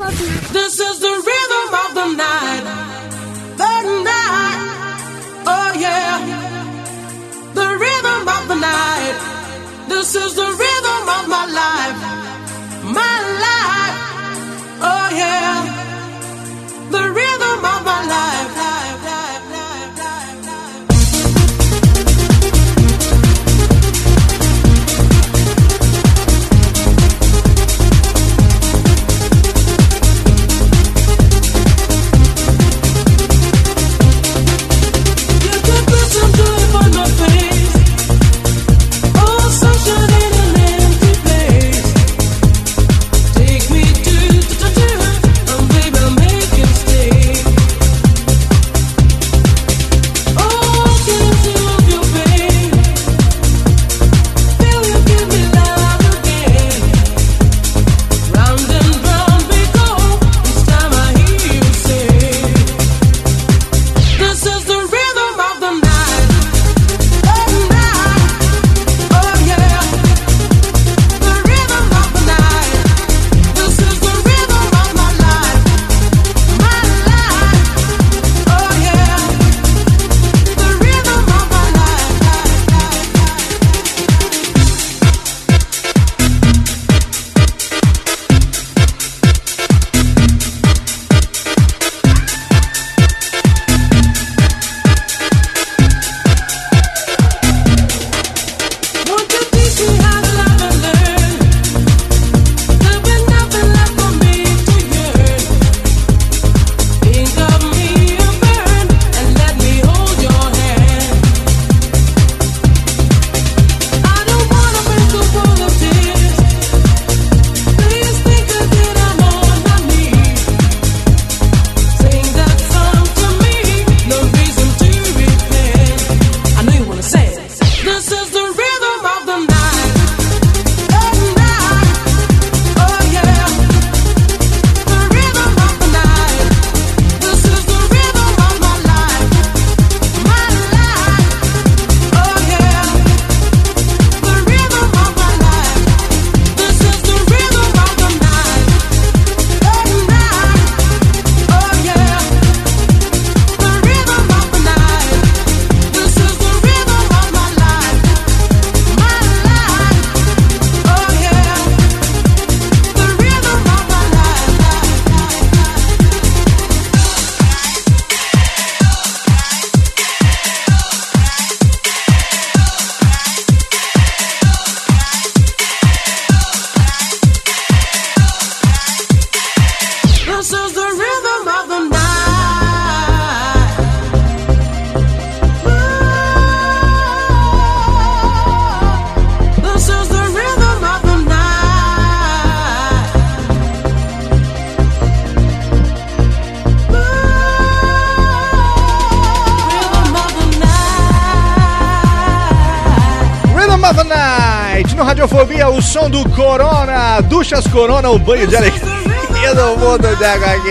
Corona, um banho de alegria do mundo da HQ.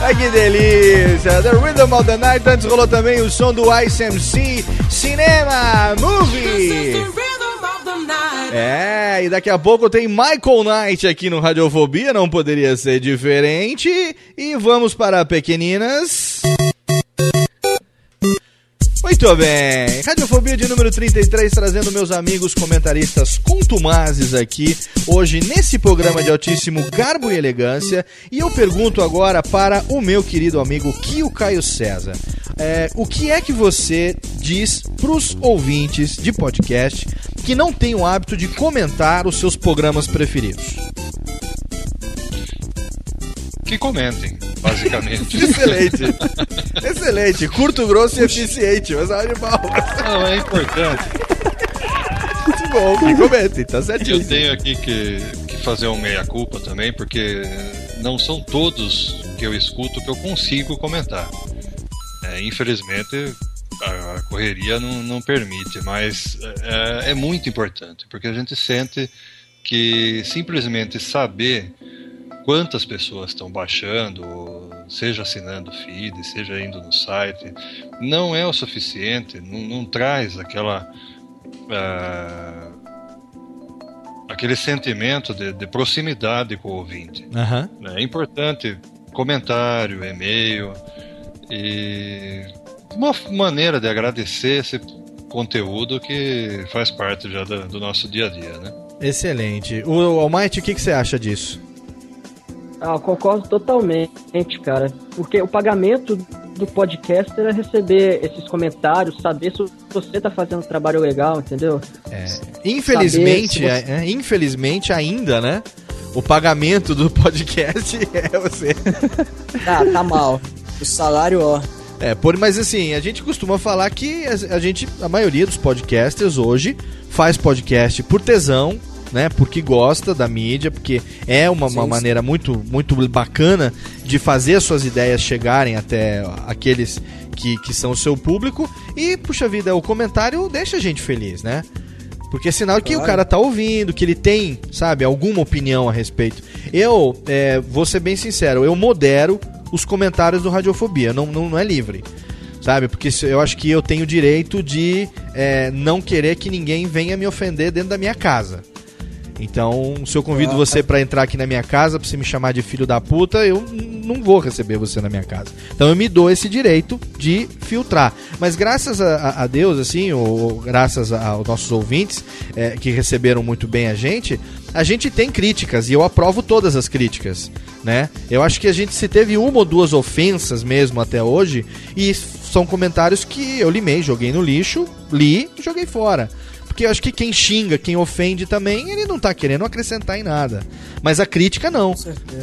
Ai que delícia! The Rhythm of the Night, antes rolou também o som do ICMC Cinema Movie. É, e daqui a pouco tem Michael Knight aqui no Radiofobia, não poderia ser diferente. E vamos para pequeninas. Muito bem, Radiofobia de número 33, trazendo meus amigos comentaristas contumazes aqui, hoje nesse programa de altíssimo garbo e elegância. E eu pergunto agora para o meu querido amigo Kio Caio César: é, o que é que você diz pros ouvintes de podcast que não têm o hábito de comentar os seus programas preferidos? Que comentem, basicamente. Excelente. Excelente, curto, grosso e eficiente, mas olha de palmas. Não, é importante. Muito bom, que comentem, tá certinho. eu tenho aqui que, que fazer um meia-culpa também, porque não são todos que eu escuto que eu consigo comentar. É, infelizmente, a, a correria não, não permite, mas é, é muito importante, porque a gente sente que simplesmente saber quantas pessoas estão baixando, seja assinando o feed, seja indo no site, não é o suficiente, não, não traz aquela. ah, aquele sentimento de, de proximidade com o ouvinte. Né? É importante comentário, e-mail e uma maneira de agradecer esse conteúdo que faz parte já do, do nosso dia a dia, né? Excelente. O Almighty, o que, que você acha disso? Ah, eu concordo totalmente, cara. Porque o pagamento do podcaster é receber esses comentários, saber se você tá fazendo um trabalho legal, entendeu? É. Infelizmente, você- é, infelizmente ainda, né? O pagamento do podcast é você. Tá, tá mal. O salário, ó. É, por, mas assim, a gente costuma falar que a, a gente, a maioria dos podcasters hoje faz podcast por tesão, né? Porque gosta da mídia, porque é uma, uma sim. maneira muito, muito bacana de fazer as suas ideias chegarem até aqueles que, que são o seu público. E, puxa vida, o comentário deixa a gente feliz, né? Porque é sinal que o Claro. cara tá ouvindo, que ele tem, sabe, alguma opinião a respeito. Eu, é, vou ser bem sincero, eu modero os comentários do Radiofobia, não, não, não é livre. Sabe? Porque eu acho que eu tenho o direito de é, não querer que ninguém venha me ofender dentro da minha casa. Então, se eu convido Ah, você pra entrar aqui na minha casa, pra você me chamar de filho da puta, eu não vou receber você na minha casa. Então eu me dou esse direito de filtrar. Mas graças a, a- Deus, assim, ou, graças aos nossos ouvintes é, que receberam muito bem a gente, a gente tem críticas e eu aprovo todas as críticas, né? Eu acho que a gente se teve uma ou duas ofensas mesmo até hoje e são comentários que eu limei, joguei no lixo, li e joguei fora. Porque eu acho que quem xinga, quem ofende também, ele não tá querendo acrescentar em nada. Mas a crítica não.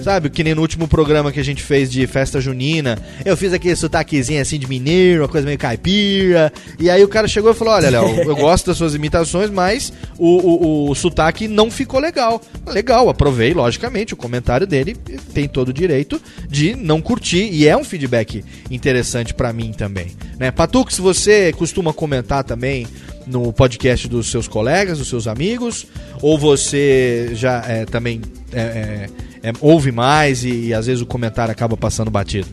Sabe? Que nem no último programa que a gente fez de festa junina, eu fiz aquele sotaquezinho assim de mineiro, uma coisa meio caipira. E aí o cara chegou e falou: Olha, Léo, eu gosto das suas imitações, mas o, o, o sotaque não ficou legal. Legal, aprovei, logicamente, o comentário dele tem todo o direito de não curtir. E é um feedback interessante pra mim também. Né? Patuco, se você costuma comentar também no podcast dos seus colegas, dos seus amigos, ou você já é, também é, é, é, ouve mais e, e às vezes o comentário acaba passando batido?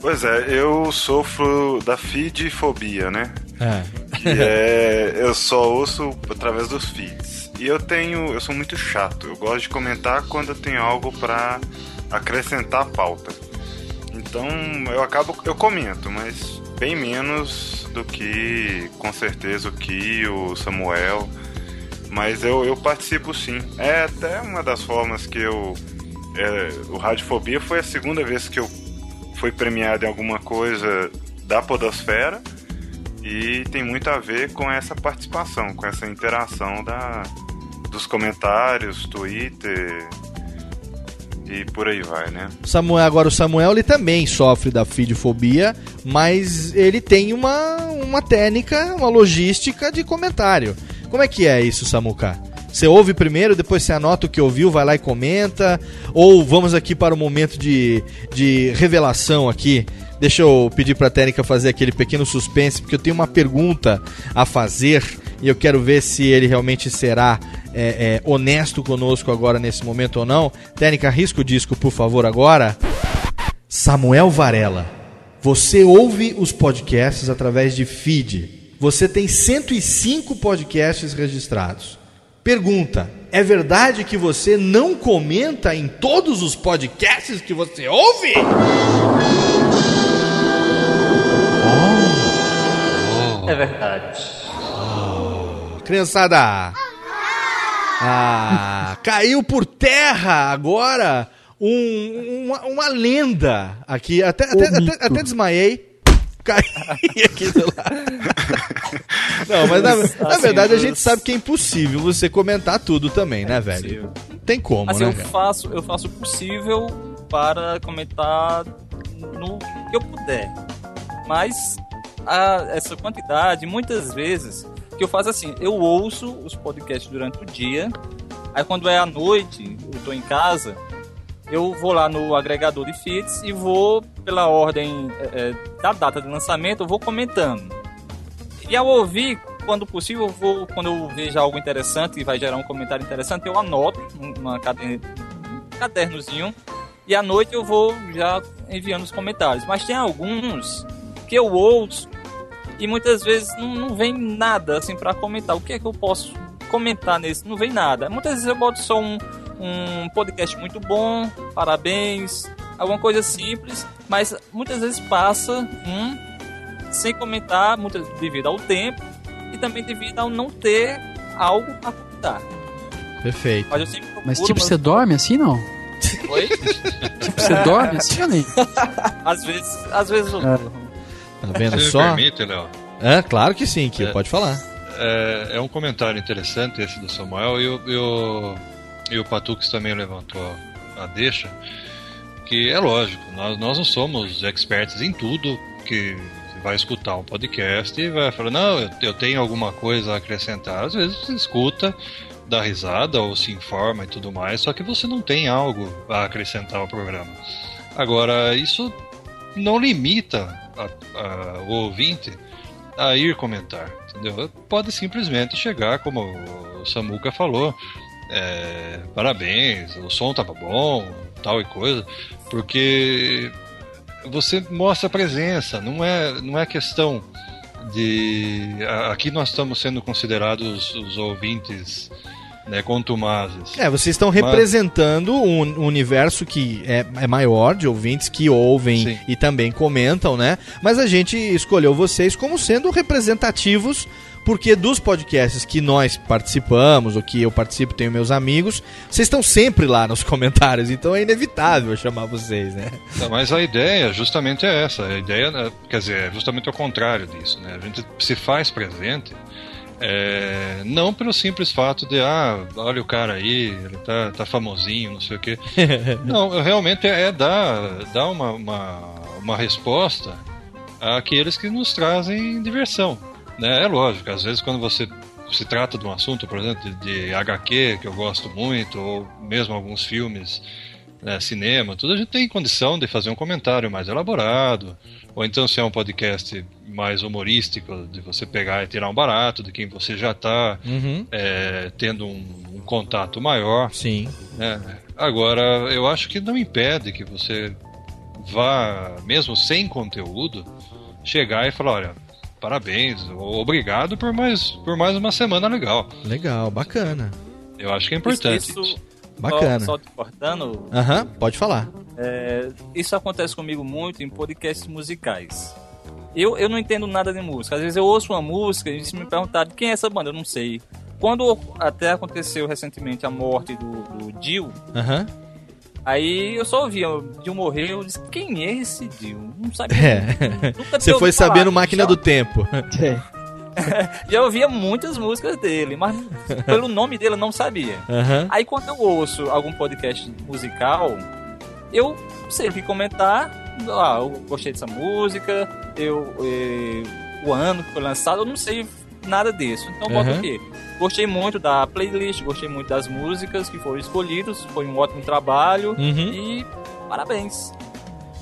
Pois é, eu sofro da feedfobia, né? É. É. Eu só ouço através dos feeds. E eu tenho. Eu sou muito chato. Eu gosto de comentar quando eu tenho algo pra acrescentar a pauta. Então eu acabo. Eu comento, mas bem menos do que com certeza o Ki, o Samuel. Mas eu, eu participo sim. É até uma das formas que eu. é, o Radiofobia foi a segunda vez que eu fui premiado em alguma coisa da Podosfera e tem muito a ver com essa participação, com essa interação da, dos comentários, Twitter e por aí vai, né? Samuel, agora o Samuel ele também sofre da feedfobia, mas ele tem uma, uma técnica, uma logística de comentário. Como é que é isso, Samuca? Você ouve primeiro, depois você anota o que ouviu, vai lá e comenta? Ou vamos aqui para o momento de, de revelação aqui? Deixa eu pedir para a técnica fazer aquele pequeno suspense, porque eu tenho uma pergunta a fazer e eu quero ver se ele realmente será é, é, honesto conosco agora nesse momento ou não. Técnica, risca o disco, por favor, agora. Samuel Varela, você ouve os podcasts através de feed. Você tem 105 podcasts registrados. Pergunta: é verdade que você não comenta em todos os podcasts que você ouve? É verdade. Criançada! Ah, caiu por terra agora um- uma, uma lenda aqui. Até, até, até, até desmaiei. Caí aqui do lado. Não, mas na, na Assim, verdade a gente sabe que é impossível você comentar tudo também, né, velho? Não tem como, Assim, né, eu cara? faço, eu faço o possível para comentar no que eu puder. Mas a- essa quantidade, muitas vezes, que eu faço assim, eu ouço os podcasts durante o dia, aí quando é à noite, eu tô em casa, eu vou lá no agregador de feeds e vou pela ordem é, é, da data de lançamento, eu vou comentando. E ao ouvir, quando possível, eu vou, quando eu vejo algo interessante e vai gerar um comentário interessante, eu anoto uma cadena, cadernozinho e à noite eu vou já enviando os comentários. Mas tem alguns que eu ouço e muitas vezes não, não vem nada assim para comentar. O que é que eu posso comentar nesse? Não vem nada. Muitas vezes eu boto só um, um podcast muito bom, parabéns, alguma coisa simples, mas muitas vezes passa um sem comentar, muitas devido ao tempo e também devido ao não ter algo para comentar. Perfeito. Mas sempre procuro, Mas tipo, mas- você dorme assim, não? Oi? Tipo, você dorme assim ou nem? Às vezes, às vezes eu... Tá vendo Se me só? permite, Léo. É, claro que sim, que É. pode falar. É, é um comentário interessante esse do Samuel e o, e o, e o Patux também levantou a deixa. Que é lógico, nós, nós não somos experts em tudo que você vai escutar um podcast e vai falar, não, eu, eu tenho alguma coisa a acrescentar. Às vezes você escuta, dá risada ou se informa e tudo mais, só que você não tem algo a acrescentar ao programa. Agora, isso não limita a- a- o ouvinte a ir comentar, entendeu? Pode simplesmente chegar, como o Samuca falou, é, parabéns, o som tava bom, tal e coisa, porque você mostra presença, não é, não é questão de. Aqui nós estamos sendo considerados os ouvintes né, contumazes. É, vocês estão Mas- representando um universo que é, é maior de ouvintes que ouvem e também comentam, né? Mas a gente escolheu vocês como sendo representativos, porque dos podcasts que nós participamos, ou que eu participo, tenho meus amigos, vocês estão sempre lá nos comentários, então é inevitável chamar vocês, né? Não, mas a ideia justamente é essa. A ideia, né, quer dizer, é justamente o contrário disso. Né? A gente se faz presente é, não pelo simples fato de, ah, olha o cara aí, ele tá, tá famosinho, não sei o quê. Não, realmente é dar, dar uma, uma, uma resposta àqueles que nos trazem diversão. Né? É lógico, às vezes quando você se trata de um assunto, por exemplo, de, de HQ, que eu gosto muito, ou mesmo alguns filmes, né, cinema, tudo, a gente tem condição de fazer um comentário mais elaborado, ou então se é um podcast mais humorístico, de você pegar e tirar um barato de quem você já está Uhum. tendo um, um contato maior. Sim. Né? Agora, eu acho que não impede que você vá, mesmo sem conteúdo, chegar e falar, olha, parabéns, obrigado por mais, por mais uma semana legal. Legal, bacana. Eu acho que é importante. Isso, Bacana. Só, só te cortando, Aham, pode falar. É, isso acontece comigo muito em podcasts musicais. Eu, eu não entendo nada de música. Às vezes eu ouço uma música e se me perguntar de quem é essa banda, eu não sei. Quando até aconteceu recentemente a morte do, do Dio, Aham. aí eu só ouvia, o Dio morreu, eu disse, quem é esse Dio? Não sabia. É. Nunca Você foi ouvido falar. sabendo máquina Já- do tempo. Já ouvia muitas músicas dele, mas pelo nome dele eu não sabia. Aham. Aí quando eu ouço algum podcast musical, eu sempre comentar, ah, eu gostei dessa música, eu eh, o ano que foi lançado, eu não sei nada disso. Então boto Aham. o quê? Gostei muito da playlist, gostei muito das músicas que foram escolhidas, foi um ótimo trabalho Uhum. e parabéns.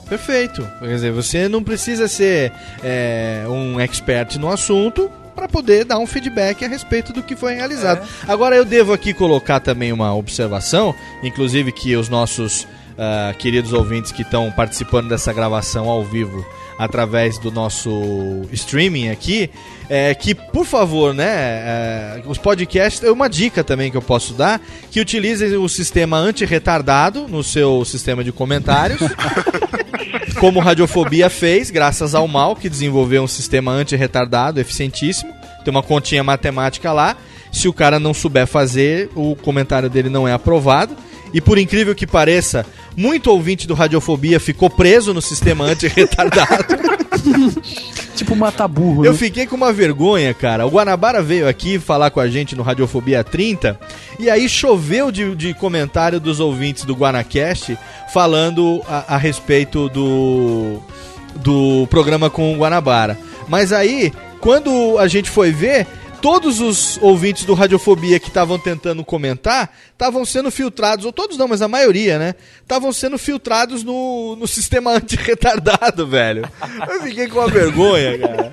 Perfeito. Quer dizer, você não precisa ser é, um expert no assunto para poder dar um feedback a respeito do que foi realizado. Agora eu devo aqui colocar também uma observação, inclusive que os nossos ah, queridos ouvintes que estão participando dessa gravação ao vivo através do nosso streaming aqui, é, que por favor, né, é, os podcasts, é uma dica também que eu posso dar, que utilizem o sistema anti-retardado no seu sistema de comentários. como Radiofobia fez, graças ao Mal, que desenvolveu um sistema anti-retardado eficientíssimo. Tem uma continha matemática lá. Se o cara não souber fazer, o comentário dele não é aprovado. E por incrível que pareça, muito ouvinte do Radiofobia ficou preso no sistema anti-retardado. tipo mata-burro. Eu né? fiquei com uma vergonha, cara. O Guanabara veio aqui falar com a gente no Radiofobia 30 e aí choveu de, de comentário dos ouvintes do Guanacast falando a, a respeito do, do programa com o Guanabara. Mas aí, quando a gente foi ver, todos os ouvintes do Radiofobia que estavam tentando comentar estavam sendo filtrados, ou todos não, mas a maioria, né? Estavam sendo filtrados no, no sistema anti-retardado, velho. Eu fiquei com uma vergonha, cara.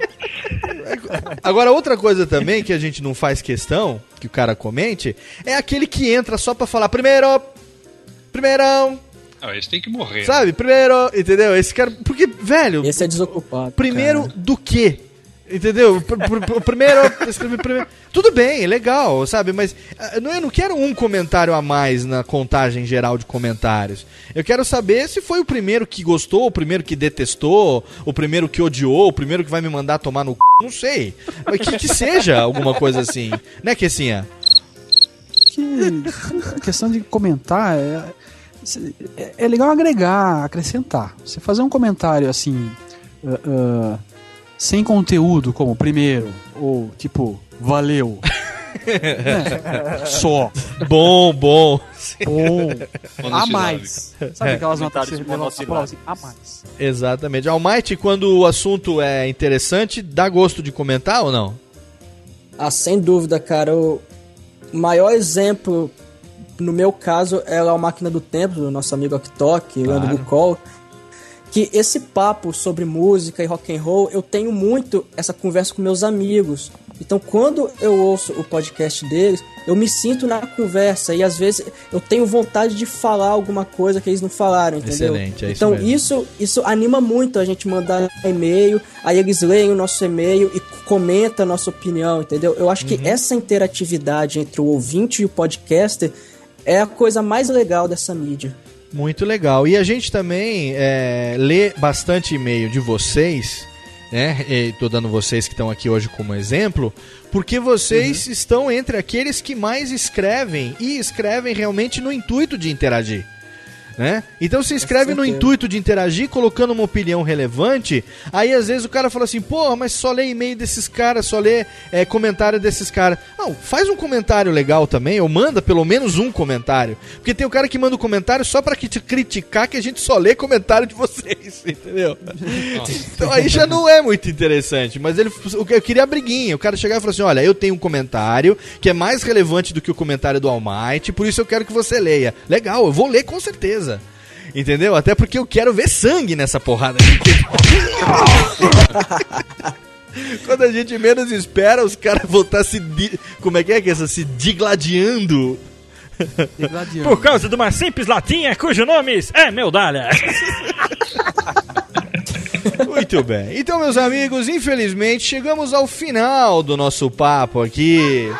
Agora, outra coisa também que a gente não faz questão que o cara comente é aquele que entra só pra falar primeiro. Primeirão, Ah, esse tem que morrer. sabe? Primeiro, entendeu? Esse cara. Porque, velho. Esse é desocupado. Primeiro cara. do quê? Entendeu? Pr- primeiro, primeiro. Tudo bem, legal, sabe? Mas ah, não- eu não quero um comentário a mais na contagem geral de comentários. Eu quero saber se foi o primeiro que gostou, o primeiro que detestou, o primeiro que odiou, o primeiro que vai me mandar tomar no c... Não sei. Mas que, que seja alguma coisa assim. Né, Kessinha? que a questão de comentar é, é, é legal agregar, acrescentar. Você fazer um comentário assim, ah, ah, sem conteúdo, como primeiro, ou tipo, valeu. né? Só. Bom, bom. Bom. A mais. Sabe aquelas notas que assim? A mais. Exatamente. Almighty, quando o assunto é interessante, dá gosto de comentar ou não? Ah, sem dúvida, cara. O maior exemplo, no meu caso, é a Máquina do Tempo, do nosso amigo Leandro Claro. Bucol. Que esse papo sobre música e rock and roll, eu tenho muito essa conversa com meus amigos. Então, quando eu ouço o podcast deles, eu me sinto na conversa e às vezes eu tenho vontade de falar alguma coisa que eles não falaram, entendeu? Excelente, é isso então, mesmo. isso, isso anima muito a gente mandar e-mail, aí eles leem o nosso e-mail e comentam a nossa opinião, entendeu? Eu acho Uhum. que essa interatividade entre o ouvinte e o podcaster é a coisa mais legal dessa mídia. Muito legal. E a gente também é, lê bastante e-mail de vocês, né? E tô dando vocês que estão aqui hoje como exemplo, porque vocês estão entre aqueles que mais escrevem e escrevem realmente no intuito de interagir. Né? Então se inscreve no intuito de interagir, colocando uma opinião relevante. Aí às vezes o cara fala assim: porra, mas só lê e-mail desses caras, só lê é, comentário desses caras. Não, faz um comentário legal também, ou manda pelo menos um comentário. Porque tem o cara que manda um comentário só pra que te criticar que a gente só lê comentário de vocês, entendeu? Então aí já não é muito interessante. Mas ele, o que- eu queria a briguinha. O cara chegar e falar assim: olha, eu tenho um comentário que é mais relevante do que o comentário do Almighty, por isso eu quero que você leia. Legal, eu vou ler com certeza. Entendeu? Até porque eu quero ver sangue nessa porrada. Quando a gente menos espera, os caras vão estar se. di- Como é que é que é essa? Se digladiando. Por causa de uma simples latinha cujo nome é Meldalha. Muito bem. Então, meus amigos, infelizmente chegamos ao final do nosso papo aqui.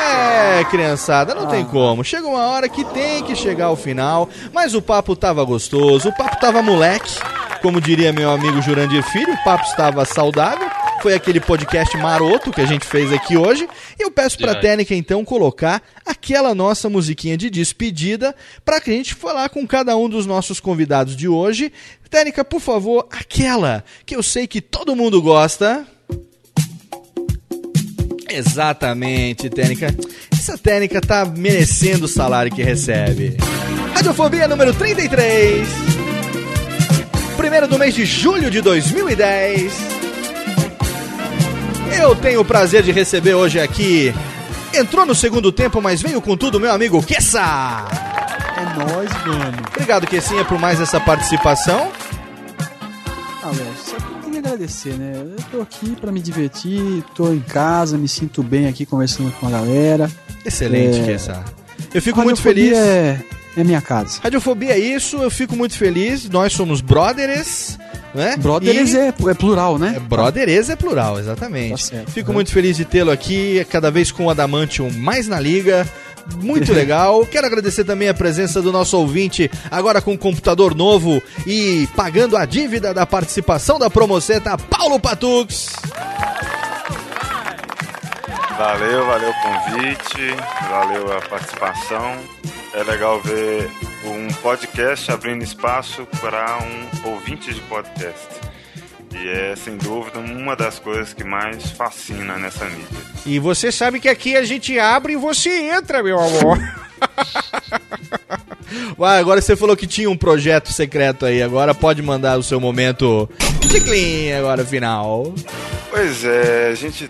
É, criançada, não tem como. Chega uma hora que tem que chegar ao final, mas o papo tava gostoso, o papo tava moleque, como diria meu amigo Jurandir Filho, o papo estava saudável. Foi aquele podcast maroto que a gente fez aqui hoje. E eu peço pra. Técnica então colocar aquela nossa musiquinha de despedida pra que a gente falar com cada um dos nossos convidados de hoje. Técnica, por favor, aquela que eu sei que todo mundo gosta. Exatamente, Técnica. Essa técnica tá merecendo o salário que recebe. Radiofobia número 33. Primeiro do mês de julho de 2010. Eu tenho o prazer de receber hoje aqui. Entrou no segundo tempo, mas veio com tudo, meu amigo Kessa. É nóis, mano. Obrigado, Kessinha, por mais essa participação. Ah, Agradecer, né? Eu tô aqui pra me divertir, tô em casa, me sinto bem aqui conversando com a galera. Excelente, É. Kessa. Eu fico muito feliz. É, é minha casa. Radiofobia é isso, eu fico muito feliz. Nós somos brothers, né? Brothers E- é, é plural, né? Brothers é plural, exatamente. Tá certo, Fico né? muito feliz de tê-lo aqui, cada vez com o Adamantium mais na liga. Muito legal. Quero agradecer também a presença do nosso ouvinte, agora com um computador novo e pagando a dívida da participação da Promoceta, Paulo Patux. Valeu, valeu o convite, valeu a participação. É legal ver um podcast abrindo espaço para um ouvinte de podcast. E é, sem dúvida, uma das coisas que mais fascina nessa mídia. E você sabe que aqui a gente abre e você entra, meu amor. Vai, agora você falou que tinha um projeto secreto aí, agora pode mandar o seu momento ciclinho agora final. Pois é, a gente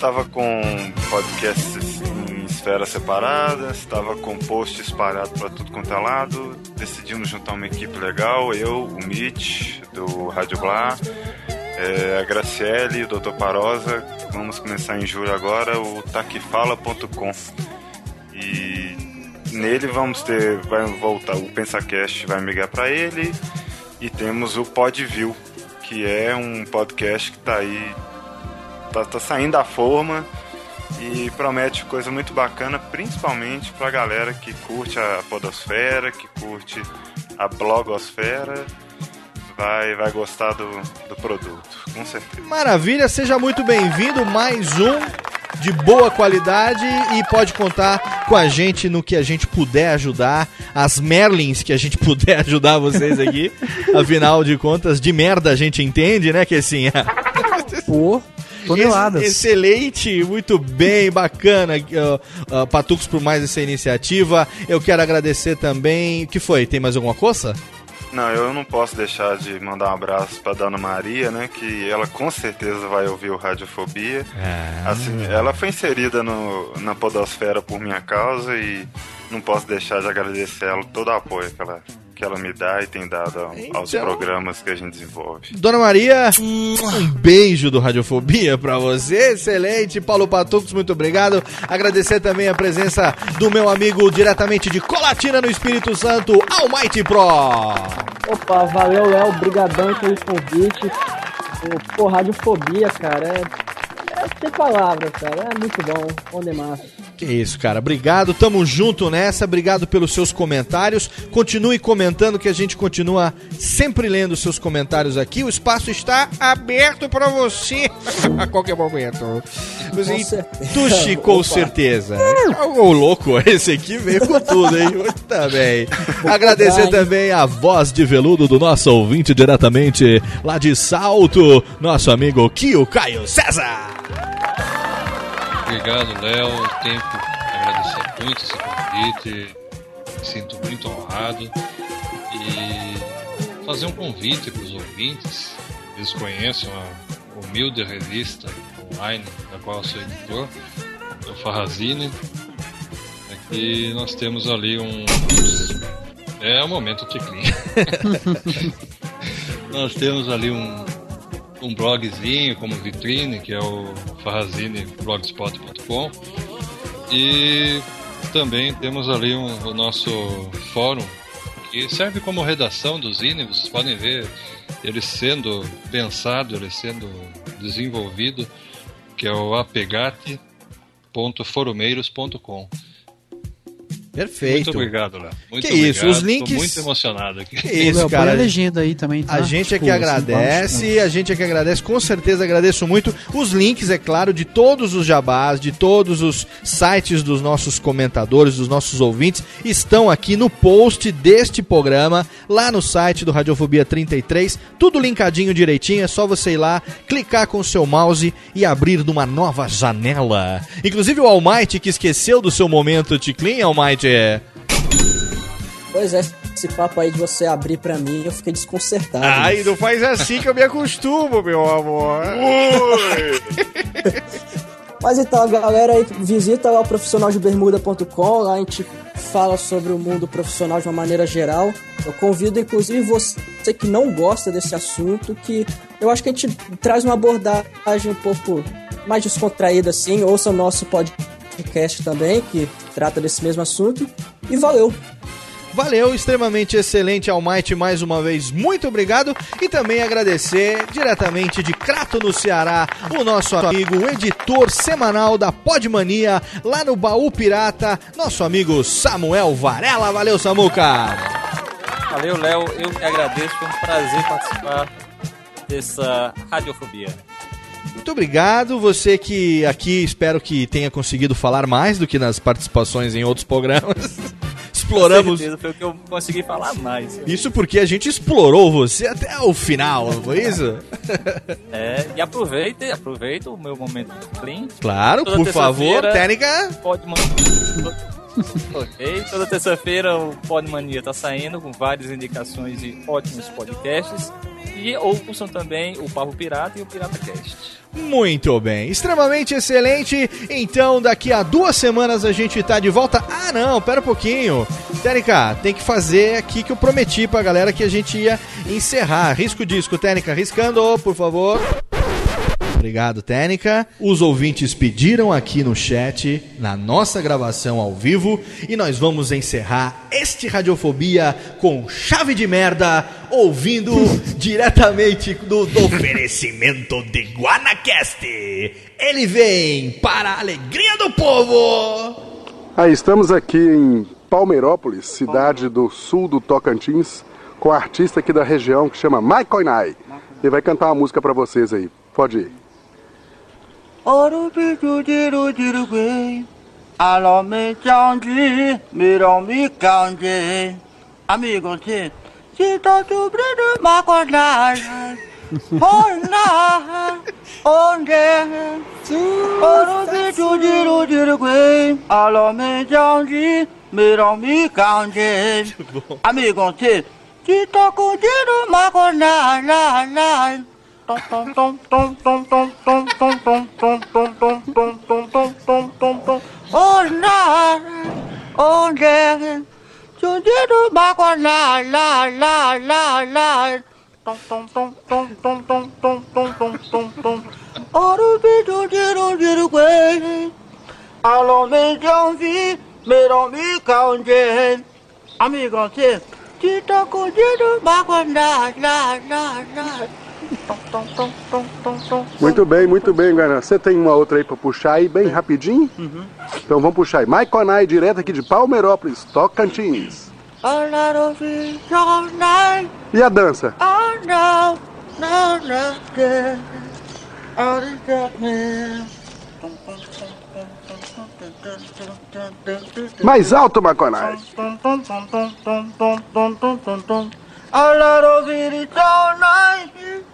tava com podcasts em esferas separadas, tava com post espalhado para tudo quanto é lado, decidimos juntar uma equipe legal, eu, o Mitch, do Rádio Blá, é, a Graciele, o Dr. Parosa, vamos começar em julho agora o taquifala.com. E nele vamos ter, vai voltar o PensaCast vai migrar para ele e temos o Podview, que é um podcast que tá aí tá, tá saindo da forma e promete coisa muito bacana, principalmente pra galera que curte a podosfera, que curte a blogosfera, vai vai gostar do, do produto, com certeza. Maravilha, seja muito bem-vindo. Mais um de boa qualidade e pode contar com a gente no que a gente puder ajudar, as Merlins que a gente puder ajudar vocês aqui. Afinal de contas, de merda a gente entende, né, que assim. Pô, toneladas. Ex- Excelente, muito bem, bacana. Uh, uh, Patucos por mais essa iniciativa. Eu quero agradecer também. O que foi? Tem mais alguma coisa? Não, eu não posso deixar de mandar um abraço pra Dona Maria, né? Que ela com certeza vai ouvir o Radiofobia. Assim, ela foi inserida no, na podosfera por minha causa e não posso deixar de agradecer ela todo o apoio que ela, que ela me dá e tem dado ao- aos Então- programas que a gente desenvolve. Dona Maria, um beijo do Radiofobia pra você, excelente. Paulo Patucos, muito obrigado. Agradecer também a presença do meu amigo diretamente de Colatina no Espírito Santo, Almighty Pro. Opa, valeu, Léo. Brigadão pelo convite. O, pô, radiofobia, cara, é, é sem palavras, cara. É muito bom. Bom demais. Que isso, cara. Obrigado, tamo junto nessa. Obrigado pelos seus comentários. Continue comentando que a gente continua sempre lendo seus comentários aqui. O espaço está aberto pra você a qualquer momento. Tuxi, com certeza. Ô, louco, esse aqui veio com tudo, hein? Muito bem. Agradecer Vai. também a voz de veludo do nosso ouvinte diretamente lá de Salto, nosso amigo Kio Caio César. Obrigado, Léo. Tenho que agradecer muito esse convite. Me sinto muito honrado. E fazer um convite para os ouvintes. Eles conheçam a humilde revista online da qual eu sou editor, o Farrazine. E nós temos ali um. É o momento Ticlin. nós temos ali um, um blogzinho como vitrine, que é o farrazineblogspot.com. E também temos ali um- o nosso fórum, que serve como redação do Zine. Vocês podem ver ele sendo pensado, ele sendo desenvolvido, que é o apegate.forumeiros.com. Perfeito. Muito obrigado, Léo. Muito Que isso, obrigado. os links- Tô muito emocionado aqui. Que isso, Léo, põe cara. a legenda aí também, tá? A gente é que assim, agradece, a gente é que agradece, com certeza agradeço muito. Os links, é claro, de todos os jabás, de todos os sites dos nossos comentadores, dos nossos ouvintes, estão aqui no post deste programa, lá no site do Radiofobia 33. Tudo linkadinho direitinho, é só você ir lá, clicar com o seu mouse e abrir numa nova janela. Inclusive o Almighty, que esqueceu do seu momento Ticlin, Almighty, é... Pois é, esse papo aí de você abrir pra mim, eu fiquei desconcertado. Ai, não faz assim que eu me acostumo, meu amor. Mas então, galera aí, visita lá o profissionaldebermuda.com, lá a gente fala sobre o mundo profissional de uma maneira geral. Eu convido, inclusive, você que não gosta desse assunto, que eu acho que a gente traz uma abordagem um pouco mais descontraída, assim. Ouça o nosso podcast também, que trata desse mesmo assunto. E valeu! Valeu, extremamente excelente Almighty mais uma vez, muito obrigado e também agradecer diretamente de Crato no Ceará o nosso amigo, o editor semanal da Podmania lá no Baú Pirata, nosso amigo Samuel Varela, valeu Samuca! Valeu, Léo. Eu que agradeço. Foi um prazer participar dessa radiofobia. Muito obrigado, você que aqui espero que tenha conseguido falar mais do que nas participações em outros programas. Exploramos Com certeza foi o que eu consegui falar mais. isso porque a gente explorou você até o final, não foi isso? É, e aproveita, aproveita o meu momento clean. Claro, Toda por favor, técnica. Pode mandar. ok, toda terça-feira o Podmania tá saindo com várias indicações de ótimos podcasts. E ouçam também o Papo Pirata e o Pirata Cast. Muito bem, extremamente excelente. Então, daqui a duas semanas a gente tá de volta. Ah, não, pera um pouquinho. Técnica, tem que fazer aqui que eu prometi pra galera que a gente ia encerrar. Risco disco, Técnica, riscando, por favor. Obrigado, Técnica. Os ouvintes pediram aqui no chat, na nossa gravação ao vivo, e nós vamos encerrar este Radiofobia com chave de merda, ouvindo diretamente do, do oferecimento de Guanacast. Ele vem para a alegria do povo. Aí estamos aqui em Palmeirópolis, cidade do sul do Tocantins, com um artista aqui da região que chama Mike Koinai. Ele vai cantar uma música pra vocês aí. Pode ir. Oru biru diru diru bem. Alô me candy, mirou me candy. Amigo, se se tá sobrando uma cornada. Cornada, onde? Oru biru diru diru bem. Alô me candy, mirou me candy. Amigo, se se tá sobrando uma. Oh, no. Oh, yeah. You get a back on la, la, la, la, la. Oh, the bit you did, you did away. I'll only don't see, made on me counting. I'm going to say, Tita, go did a back on la, la, la, la. Muito bem, muito bem, Guaraná. Você tem uma outra aí pra puxar aí bem rapidinho? Então vamos puxar aí. Mike Konai, direto aqui de Palmeirópolis, Tocantins. E a dança? Mais alto, Mike Konai. A lot of it all night.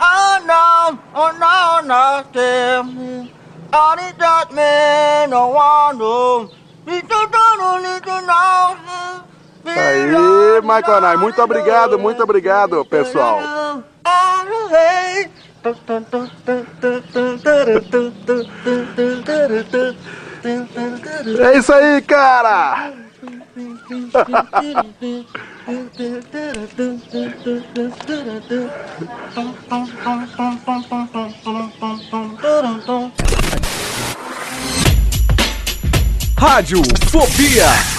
Oh no, oh no, no, damn. All the darkness, no one knows. Little don't little know. Aí. Muito obrigado, muito obrigado, pessoal. É isso aí, cara! Rádio Fobia.